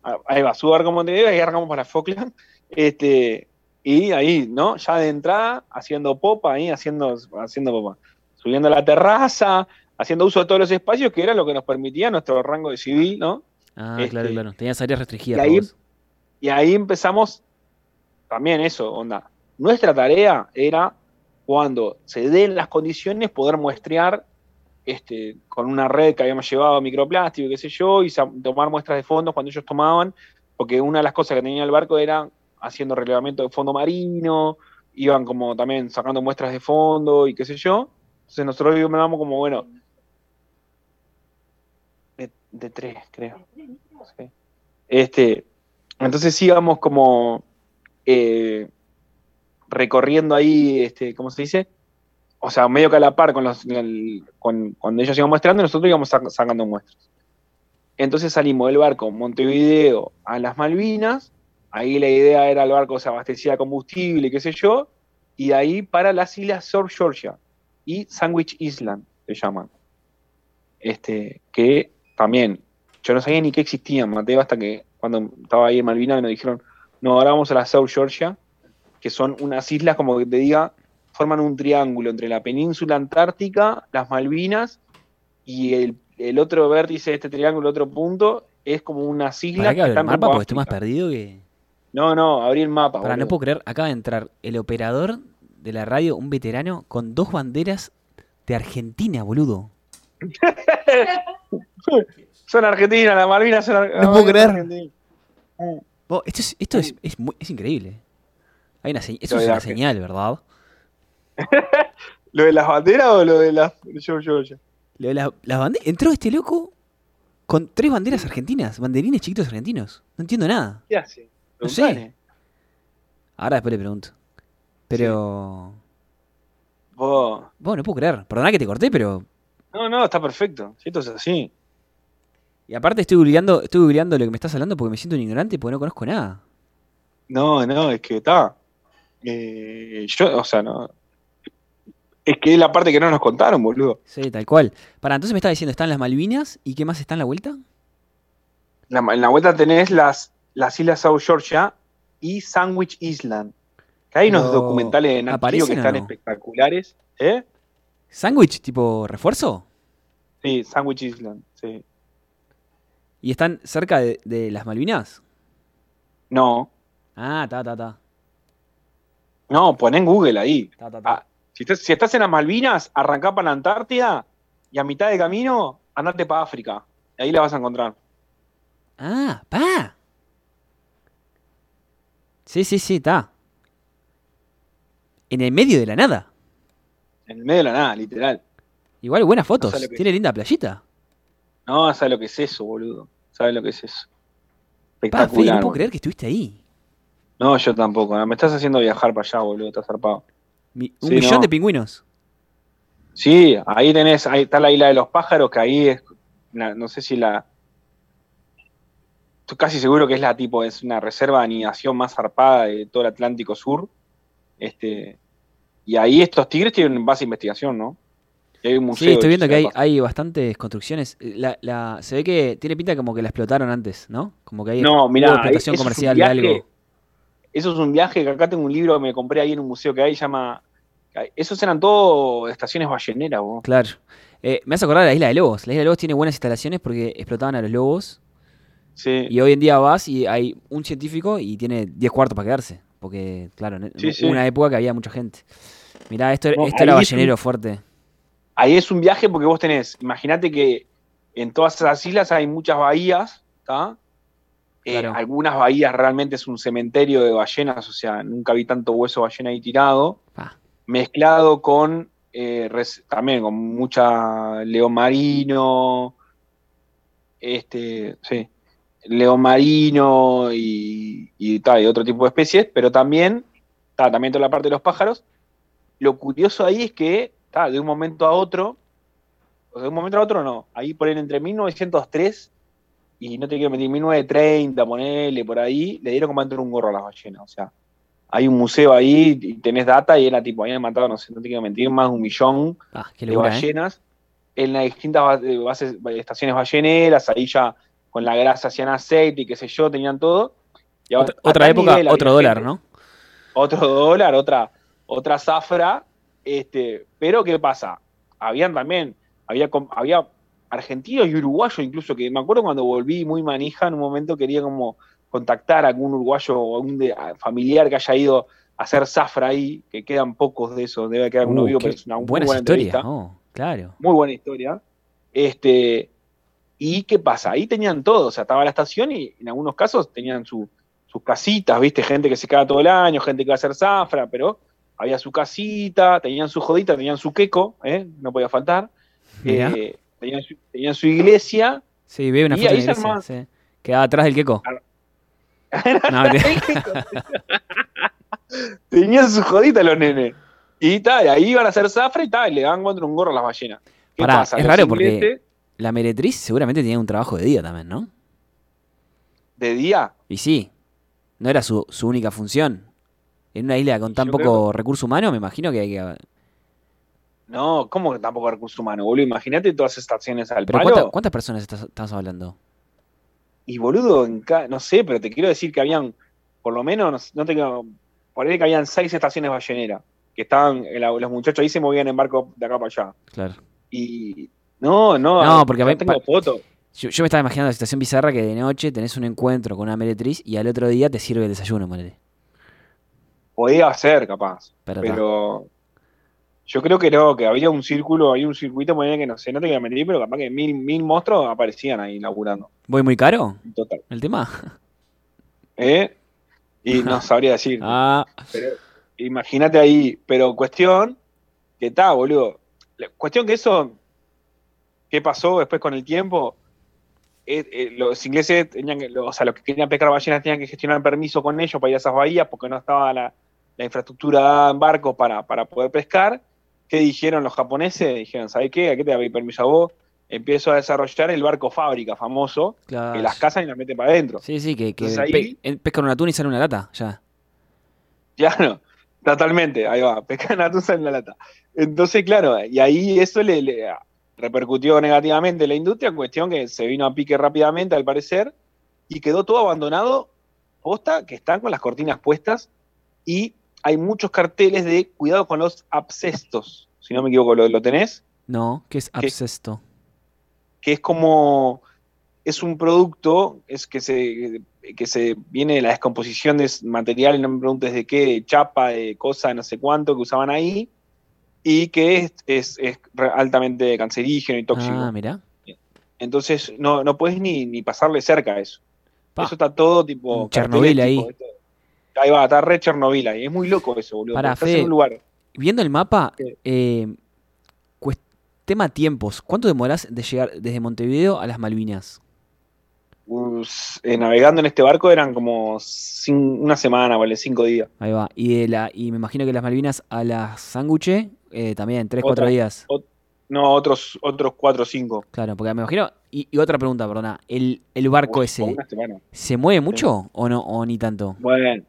Ah, Ahí va, su barco Montevideo, ahí arrancamos para Falkland. Este, y ahí, ¿no? Ya de entrada, haciendo popa, ahí, haciendo, haciendo popa. Subiendo a la terraza, haciendo uso de todos los espacios, que era lo que nos permitía nuestro rango de civil, ¿no? Ah, Este, claro, claro. Tenías áreas restringidas. y ahí-. Y ahí empezamos, también eso, onda. Nuestra tarea era, cuando se den las condiciones, poder muestrear este, con una red que habíamos llevado microplástico qué sé yo, y tomar muestras de fondos cuando ellos tomaban, porque una de las cosas que tenía el barco era haciendo relevamiento de fondo marino, iban como también sacando muestras de fondo y qué sé yo. Entonces nosotros íbamos como, bueno, de, tres, creo. Este, entonces íbamos como eh, recorriendo ahí, este, ¿cómo se dice? O sea, medio que a la par con los, con- cuando ellos iban mostrando, nosotros íbamos sac- sacando muestras. Entonces salimos del barco Montevideo a las Malvinas, ahí la idea era el barco se abastecía de combustible, qué sé yo, y de ahí para las islas South Georgia y Sandwich Island, se llaman. Este, que también, yo no sabía ni que existían, Mateo, hasta que cuando estaba ahí en Malvinas nos dijeron, no, ahora vamos a la South Georgia, que son unas islas como que te diga, forman un triángulo entre la península antártica, las Malvinas, y el, el otro vértice de este triángulo, otro punto, es como unas islas que el están mapa porque estoy más perdido que. No, no, abrí el mapa. Pará, no puedo creer. Acaba de entrar el operador de la radio, un veterano, con dos banderas de Argentina, boludo. (laughs) Son argentinas, las Malvinas son ar- las No puedo creer. argentinas. Vos, esto es, esto es, es, muy- es increíble. Hay una se- eso Lo es una señal, ¿verdad? (laughs) ¿Lo de las banderas o lo de las yo, yo, yo? Lo de la- las bande- Entró este loco con tres banderas argentinas, banderines chiquitos argentinos. No entiendo nada. ¿Qué hace? No sé. Ahora después le pregunto. Pero. Vos- Vos, no puedo creer. Perdona que te corté, pero. No, no, está perfecto. Si esto es así. Y aparte estoy googleando, estoy googleando lo que me estás hablando porque me siento un ignorante porque no conozco nada. No, no, es que está. Eh, yo, o sea, no. Es que es la parte que no nos contaron, boludo. Sí, tal cual. Para, entonces me estaba diciendo, están las Malvinas y qué más está en la vuelta? La- en la vuelta tenés las, las islas South Georgia y Sandwich Island. Que hay unos documentales Geo ¿aparecen que están no? espectaculares. ¿Eh? ¿Sándwich tipo refuerzo? Sí, Sandwich Island, sí. ¿Y están cerca de, de las Malvinas? No, Ah, ta, ta, ta. no, pon en Google ahí. Ta, ta, ta. Ah, si, estás, si estás en las Malvinas, arrancá para la Antártida y a mitad de camino, andate para África. Ahí la vas a encontrar. Ah, pa. Sí, sí, sí, está. En el medio de la nada. En el medio de la nada, literal. Igual buenas fotos. que- Tiene linda playita. No, sabes lo que es eso, boludo. Sabes lo que es eso. Fede, no Espectacular. puedo creer que estuviste ahí. No, yo tampoco. no, Me estás haciendo viajar para allá, boludo. Estás zarpado. Mi- un Sí, millón no. de pingüinos. Sí, ahí tenés, ahí está la isla de los pájaros, que ahí es, no sé si la, estoy casi seguro que es la tipo, es una reserva de anidación más zarpada de todo el Atlántico Sur, este, y ahí estos tigres tienen base de investigación, ¿no? Y hay un museo Sí, estoy viendo que hay, hay bastantes construcciones. La, la- se ve que tiene pinta como que la explotaron antes, ¿no? Como que hay No, mirá, explotación eso es un comercial de algo. Eso es un viaje que acá tengo un libro que me compré ahí en un museo que hay, llama, esos eran todo estaciones balleneras, vos. Claro. Eh, me hace acordar de la isla de lobos. La isla de lobos tiene buenas instalaciones porque explotaban a los lobos. Sí. Y hoy en día vas y hay un científico y tiene 10 cuartos para quedarse. Porque, claro, Sí, una época que había mucha gente. Mirá, esto, No, esto era ahí es un- ballenero fuerte. Ahí es un viaje porque vos tenés, imagínate que en todas esas islas hay muchas bahías, ¿está? Eh, Claro. algunas bahías realmente es un cementerio de ballenas, o sea, nunca vi tanto hueso de ballena ahí tirado, Ah, mezclado con eh, res- también con mucha león marino, este, sí, león marino y, y, tal, y otro tipo de especies, pero también, ta, también toda la parte de los pájaros. Lo curioso ahí es que, ta, de un momento a otro, o sea, de un momento a otro no, ahí ponen entre 1903 y no te quiero mentir, 1930, ponele por ahí, le dieron como entrar un gorro a las ballenas, o sea, hay un museo ahí y tenés data y era tipo, habían matado, no sé, no te quiero mentir, más de un millón ah, de ¿eh? ballenas en las distintas eh, bases, estaciones balleneras, ahí ya con la grasa hacían aceite y qué sé yo, tenían todo. Y Otra, época, nivel otro dólar, gente- ¿no? Otro dólar, otra, otra zafra, este, pero ¿qué pasa? Habían también, había, había argentinos y uruguayos incluso, que me acuerdo cuando volví muy manija, en un momento quería como contactar a algún uruguayo o algún de- familiar que haya ido a hacer zafra ahí, que quedan pocos de esos, debe quedar uno Uh, vivo, pero es una muy buena entrevista oh, claro. muy buena historia. Este, ¿Y qué pasa? Ahí tenían todo, o sea, estaba la estación y en algunos casos tenían su- sus casitas, ¿viste? Gente que se queda todo el año, gente que va a hacer zafra, pero había su casita, tenían su jodita, tenían su queco, ¿eh? no podía faltar. Eh, tenían, su, tenían su iglesia. Sí, veo una y foto de iglesia. armaba- sí. Quedaba atrás del queco. (laughs) No, (laughs) tenían su jodita los nenes. Y tal, ahí iban a hacer zafra y tal, le daban contra un gorro a las ballenas. ¿Qué Pará, pasa? es Los raro porque- la meretriz seguramente tenía un trabajo de día también, ¿no? De día, Y sí, no era su, su única función. En una isla con tan Yo poco recurso humano, me imagino que hay que... No, ¿cómo que tampoco recursos humanos, boludo? Imagínate todas esas estaciones al Pero palo. ¿cuánta- ¿cuántas personas estás, estás hablando? Y boludo, en ca- no sé, pero te quiero decir que habían, por lo menos, no, no te quiero, por ahí que habían seis estaciones balleneras, que estaban, los muchachos ahí se movían en barco de acá para allá. Claro. Y no, no, No, porque a no mí- tengo fotos. Yo, yo me estaba imaginando la situación bizarra que de noche tenés un encuentro con una meretriz y al otro día te sirve el desayuno, ponele. Podía ser, capaz, Pero, pero yo creo que no, que había un círculo, había un circuito, ponele que no sé, no te quiero mentir, pero capaz que mil, mil monstruos aparecían ahí laburando, ¿Voy muy caro total. el tema? ¿Eh? Y no (laughs) sabría decir. Ah, Pero imagínate ahí, pero cuestión que está, boludo. La cuestión que eso, ¿qué pasó después con el tiempo? Eh, eh, los ingleses tenían que, o sea, los que querían pescar ballenas tenían que gestionar permiso con ellos para ir a esas bahías porque no estaba la, la infraestructura dada en barcos para, para poder pescar. ¿Qué dijeron los japoneses? Dijeron, ¿sabes qué? ¿A qué te va a pedir permiso a vos? Empiezo a desarrollar el barco fábrica famoso, claro. que las cazan y las meten para adentro. Sí, sí, que, que ahí- pe- pescan una tuna y sale una lata, ya. Claro, totalmente, ahí va, (laughs) pescan atusa en la lata. Entonces, claro, y ahí eso le, le repercutió negativamente en la industria, cuestión que se vino a pique rápidamente, al parecer, y quedó todo abandonado, posta, que están con las cortinas puestas, y hay muchos carteles de cuidado con los abscestos, si no me equivoco, ¿lo, lo tenés? No, ¿qué es abscesto? que es como es un producto es que se que se viene de la descomposición de material, no me preguntes de qué, de chapa, de cosa, no sé cuánto que usaban ahí, y que es, es- es altamente cancerígeno y tóxico. Ah, mirá. Entonces no, no puedes ni, ni pasarle cerca a eso. Pa. Eso está todo tipo. Chernobyl ahí. tipo, Ahí va, está re Chernobyl ahí. Es muy loco eso, boludo. Estás Fede. en un lugar. Viendo el mapa, eh, tema tiempos. ¿Cuánto demorás de llegar desde Montevideo a las Malvinas? eh, navegando en este barco eran como una semana, vale, cinco días. Ahí va. Y, de la, y me imagino que las Malvinas a las sándwiches eh, también, 3, 4 Otra. días. No, otros, otros cuatro o cinco. Claro, porque me imagino. Y, y otra pregunta, perdona. ¿El, el barco ese se mueve mucho o no o ni tanto? Bueno,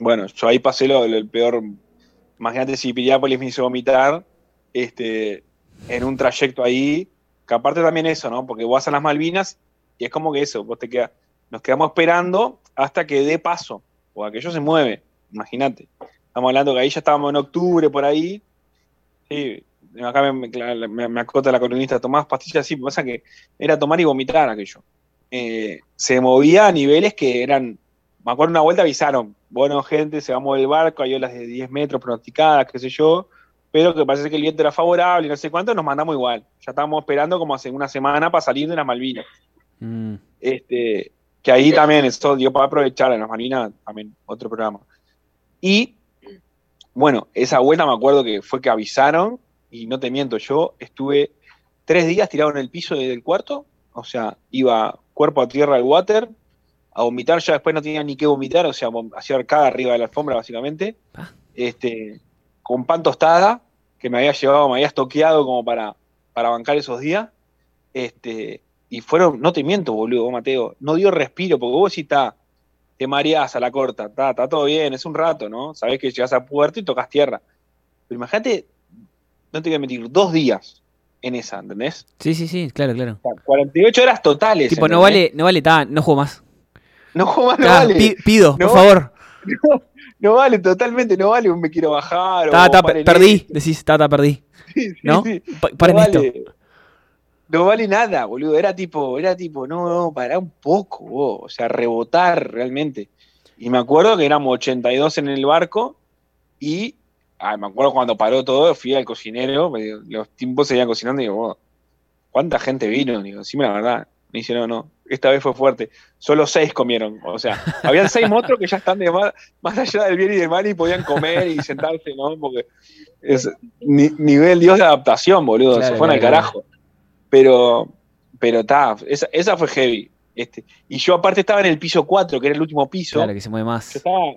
bueno, yo ahí pasé lo, lo- el peor. Imagínate si Piriápolis me hizo vomitar este, en un trayecto ahí, que aparte también eso, ¿no? Porque vas a las Malvinas y es como que eso, vos te quedas, nos quedamos esperando hasta que dé paso, o aquello se mueve, imagínate. Estamos hablando que ahí ya estábamos en octubre, por ahí. Sí, acá me, me- me- acota la columnista, tomás pastillas así, pasa que era tomar y vomitar aquello. Eh, se movía a niveles que eran me acuerdo una vuelta avisaron, bueno, gente, se va a mover el barco, hay olas de 10 metros pronosticadas, qué sé yo, pero que parece que el viento era favorable y no sé cuánto, nos mandamos igual. Ya estábamos esperando como hace una semana para salir de las Malvinas. Mm, Este, que ahí también eso dio para aprovechar en las Malvinas, también otro programa. Y, bueno, esa vuelta me acuerdo que fue que avisaron, y no te miento, yo estuve tres días tirado en el piso del cuarto, o sea, iba cuerpo a tierra al water, a vomitar, ya después no tenía ni qué vomitar, o sea, hacía arcada arriba de la alfombra, básicamente, Ah. este, con pan tostada, que me había llevado, me había estoqueado como para, para bancar esos días, este, y fueron, no te miento, boludo, vos, Mateo, no dio respiro, porque vos sí está, te mareás a la corta, está, está todo bien, es un rato, ¿no? Sabés que llegás a puerto y tocas tierra. Pero imagínate, no te voy a mentir, dos días en esa, ¿entendés? Sí, sí, sí, claro, claro. O sea, 48 horas totales. Tipo, no vale, no vale, ta, no juego más. No, no Ta, vale. pi- pido, No por favor. (laughs) No vale, totalmente, no vale un me quiero bajar. Ta, o ta, perdí, esto. decís, ta, ta, perdí. Sí, sí, ¿No? sí. Pa- paren no esto. No vale nada, boludo. Era tipo, era tipo, no, no, pará un poco, vos. O sea, rebotar realmente. Y me acuerdo que éramos 82 en el barco y ah, me acuerdo cuando paró todo, fui al cocinero, los tiempos seguían cocinando y digo, ¿cuánta gente vino? Digo, decime la verdad. Me dice, no, no, esta vez fue fuerte. Solo seis comieron. O sea, (laughs) habían seis monstruos que ya están de más, más allá del bien y del mal y podían comer y sentarse, ¿no? Porque es ni- nivel dios de adaptación, boludo. Claro, se fueron al claro, carajo. Pero, pero está, esa, esa fue heavy. Este, y yo aparte estaba en el piso 4, que era el último piso. Claro, que se mueve Yo más. estaba,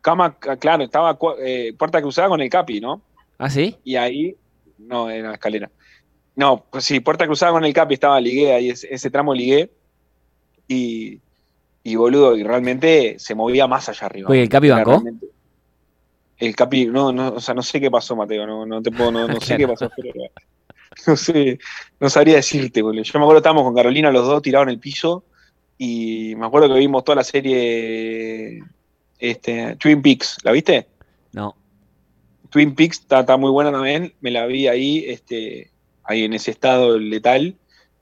cama, claro, estaba eh, puerta cruzada con el capi, ¿no? ¿Ah, sí? Y ahí, no, en la escalera. No, pues sí, puerta cruzada con el Capi estaba ligué, ahí ese, ese tramo ligué. Y, y boludo, y realmente se movía más allá arriba. Oye, ¿el Capi bancó? El Capi, no, no, o sea, no sé qué pasó, Mateo, no, no te puedo, no, no (laughs) sé qué pasó, pero (laughs) no sé, no sabría decirte, boludo. Yo me acuerdo que estábamos con Carolina los dos tirados en el piso y me acuerdo que vimos toda la serie este, Twin Peaks, ¿la viste? No. Twin Peaks está, está muy buena también, me la vi ahí, este, ahí en ese estado letal,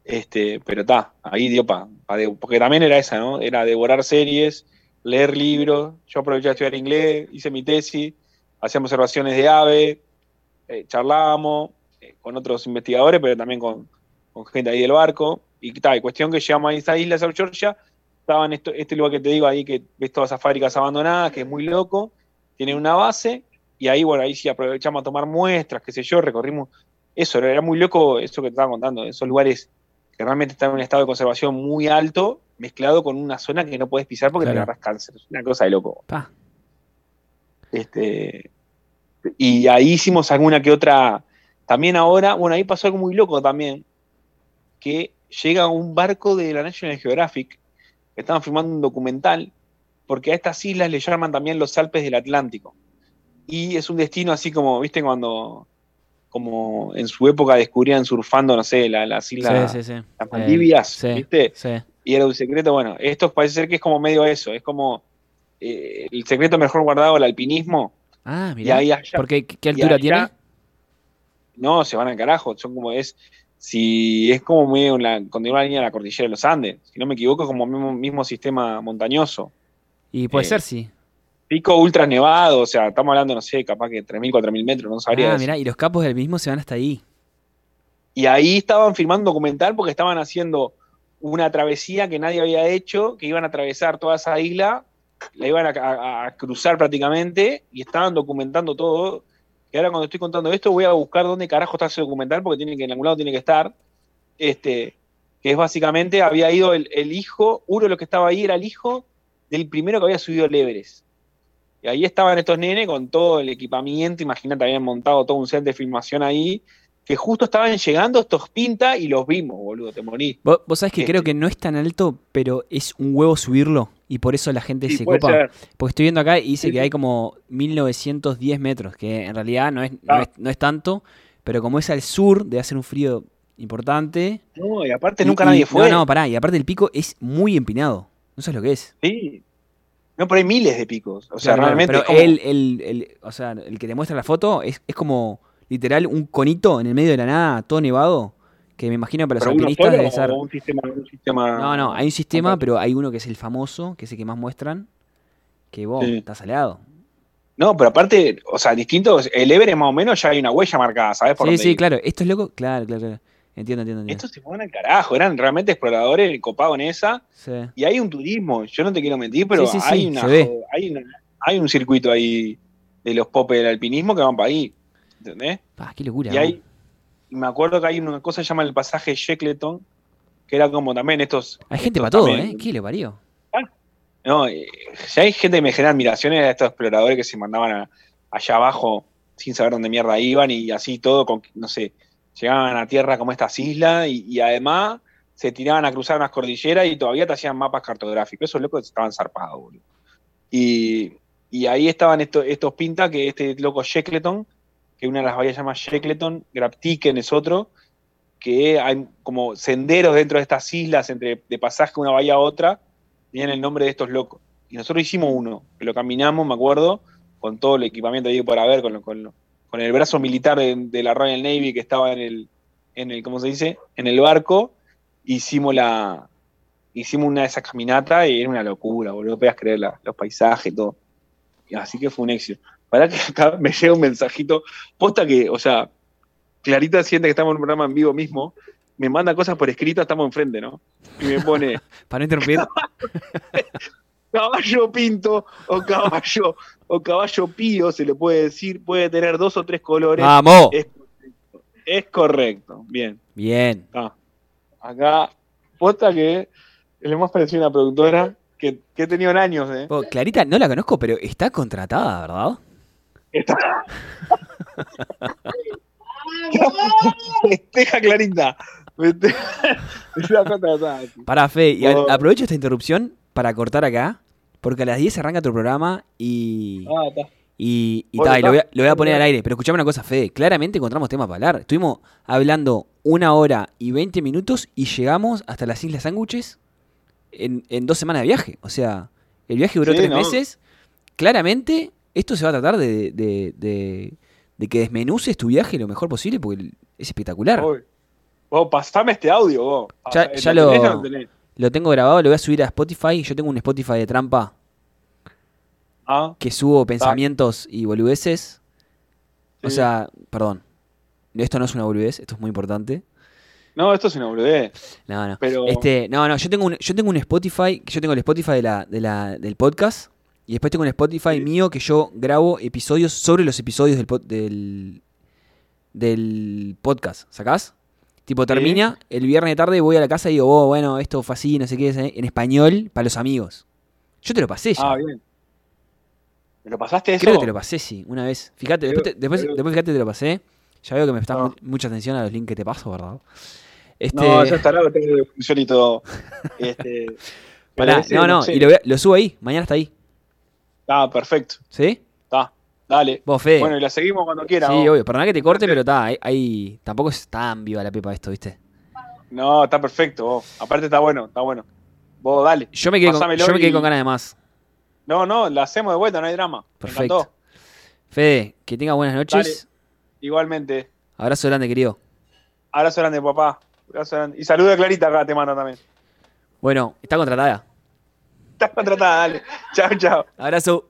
este, pero está, ahí dio pa, pa de- porque también era esa, ¿no? Era devorar series, leer libros, yo aproveché a estudiar inglés, hice mi tesis, hacíamos observaciones de ave, eh, charlábamos con otros investigadores, pero también con, con gente ahí del barco, y tal, cuestión que llegamos a esta isla, South Georgia, estaban esto, este lugar que te digo ahí, que ves todas esas fábricas abandonadas, que es muy loco, tienen una base, y ahí, bueno, ahí sí aprovechamos a tomar muestras, qué sé yo, recorrimos. Eso, era muy loco eso que te estaba contando, esos lugares que realmente están en un estado de conservación muy alto, mezclado con una zona que no puedes pisar porque te agarras cáncer. Es una cosa de loco. Pa. Este, y ahí hicimos alguna que otra. También ahora, bueno, ahí pasó algo muy loco también, que llega un barco de la National Geographic, que estaban filmando un documental, porque a estas islas le llaman también los Alpes del Atlántico. Y es un destino así como, viste, cuando como en su época descubrían surfando, no sé, la- las islas, Sí, sí, sí. las Maldivias. ¿viste? Y era un secreto, bueno, esto parece ser que es como medio eso, es como eh, el secreto mejor guardado, el alpinismo, Ah, mira. ahí allá, ¿Por qué? ¿Qué qué y altura allá- tiene? No, se van al carajo, son como es, si es como medio en la, continúa la línea de la cordillera de los Andes, si no me equivoco, es como mismo, mismo sistema montañoso. Y puede eh, ser, sí. Pico ultra nevado, o sea, estamos hablando, no sé, capaz que 3.000, 4.000 metros, no sabría. Ah, mira, y los capos del mismo se van hasta ahí. Y ahí estaban filmando un documental porque estaban haciendo una travesía que nadie había hecho, que iban a atravesar toda esa isla, la iban a, a- a cruzar prácticamente, y estaban documentando todo. Y ahora cuando estoy contando esto voy a buscar dónde carajo está ese documental, porque tiene que en algún lado tiene que estar. Este, que es básicamente, había ido el, el hijo, uno de los que estaba ahí era el hijo del primero que había subido el Everest. Y ahí estaban estos nenes con todo el equipamiento, imagínate, habían montado todo un set de filmación ahí, que justo estaban llegando estos pinta y los vimos, boludo, te morí. Vos, vos sabés que Este. creo que no es tan alto, pero es un huevo subirlo. Y por eso la gente Sí, se copa. ser. Porque estoy viendo acá y dice Sí, que hay como 1910 metros, que en realidad no es, no Ah. es, no es tanto, pero como es al sur, debe hacer un frío importante. No, y aparte Y- nunca y- nadie fue. No, no, pará, y aparte el pico es muy empinado. No sabes lo que es. Sí. No, pero hay miles de picos. O sea, Claro, realmente. pero como- él, él- él- o sea, el que te muestra la foto es, es como literal un conito en el medio de la nada, todo nevado, que me imagino para los alpinistas debe ser... un sistema, un sistema- No, no, hay un sistema, pero hay uno que es el famoso, que es el que más muestran, que vos, Sí. estás aliado. No, pero aparte, o sea, distintos. El Everest más o menos ya hay una huella marcada, ¿sabes? Por Sí, sí, ir. claro, esto es loco, claro, claro, claro. Entiendo, entiendo, entiendo. Estos se fueron al carajo, eran realmente exploradores copados en esa. Sí. Y hay un turismo, yo no te quiero mentir, pero Sí, hay, una, hay, una- hay un circuito ahí de los popes del alpinismo que van para ahí. ¿Entendés? Ah, qué locura. Y hay. Y me acuerdo que hay una cosa que se llama el pasaje Shackleton, que era como también estos. Hay gente estos para todo, también- ¿eh? ¿Qué le parió? No, eh, ya hay gente que me genera admiraciones a estos exploradores que se mandaban a- allá abajo sin saber dónde mierda iban y así todo, con, no sé, llegaban a tierra como estas islas y, y además se tiraban a cruzar unas cordilleras y todavía te hacían mapas cartográficos. Esos locos estaban zarpados, boludo. Y, y ahí estaban estos, estos pintas, que este loco Shackleton, que una de las bahías se llama Shackleton, Graptiken es otro, que hay como senderos dentro de estas islas entre de pasaje de una bahía a otra, tenían el nombre de estos locos. Y nosotros hicimos uno, que lo caminamos, me acuerdo, con todo el equipamiento ahí para ver, con, con, con el brazo militar de, la Royal Navy que estaba en el, en el, ¿cómo se dice? En el barco, hicimos la hicimos una de esas caminatas y era una locura, boludo, no podías creer los paisajes y todo. Así que fue un éxito. Para que acá me llega un mensajito, posta que, o sea, Clarita siente que estamos en un programa en vivo mismo, me manda cosas por escrito, estamos enfrente, ¿no? Y me pone, (laughs) Para no interrumpir. (laughs) caballo pinto o caballo o caballo pío, se le puede decir, puede tener dos o tres colores. ¡Vamos! Es correcto. Es correcto. Bien. Bien. Ah. Acá, posta que lo más parecido a una productora que, que he tenido en años, ¿eh? Clarita no la conozco, pero está contratada, ¿verdad? Está- Festeja contratada. (laughs) Para Fe, y a- aprovecho esta interrupción para cortar acá, porque a las 10 arranca tu programa y. Ah, está. Y, y Bueno, ta, y lo, voy a, lo voy a poner al aire. Pero escuchame una cosa, Fede. Claramente encontramos tema para hablar. Estuvimos hablando una hora y 20 minutos y llegamos hasta las Islas Sándwiches en, en dos semanas de viaje. O sea, el viaje duró Sí, tres no. meses. Claramente, esto se va a tratar de, de- de- de que desmenuces tu viaje lo mejor posible porque es espectacular. Vos, vos, pasame este audio, vos. Ya- Ah, ya ¿lo lo- tengo grabado, lo voy a subir a Spotify. Yo tengo un Spotify de trampa Ah, que subo pensamientos y boludeces. O sea, perdón. Esto no es una boludez, esto es muy importante. no, esto es una boludez. No, no. Pero- Este, no, no, yo tengo un, yo tengo un Spotify, yo tengo el Spotify de la, de la, del podcast. Y después tengo un Spotify Sí. mío que yo grabo episodios sobre los episodios del, del, del podcast. ¿Sacás? Tipo, termina, el viernes de tarde voy a la casa y digo, oh, bueno, esto fue así, no sé qué, en español, para los amigos. Yo te lo pasé ya. Ah, bien. ¿Me lo pasaste eso? Creo que te lo pasé, sí, una vez. Fíjate, después, te- después, fíjate, te lo pasé. Ya veo que me prestás No. mu- mucha atención a los links que te paso, ¿verdad? Este, No, ya estará, lo tengo de función y todo. Este, (laughs) pará, no, no, y lo subo ahí, mañana está ahí. Ah, perfecto. ¿Sí? Está. Dale. Vos, Fede. Bueno, y la seguimos cuando quiera. sí, vos. obvio, perdona que te corte, pero está, ahí, ahí- tampoco es tan viva la pepa esto, ¿viste? No, está perfecto. vos. Aparte está bueno, está bueno. Vos dale. Yo me quedé, con, yo me quedé y- con ganas de más. No, no, la hacemos de vuelta, no hay drama. Perfecto. Fede, que tenga buenas noches. Dale. Igualmente. Abrazo grande, querido. Abrazo grande, papá. Abrazo grande. Y saluda a Clarita acá, te mando también. Bueno, está contratada. Estás contratada, dale. Chao, chao. Abrazo.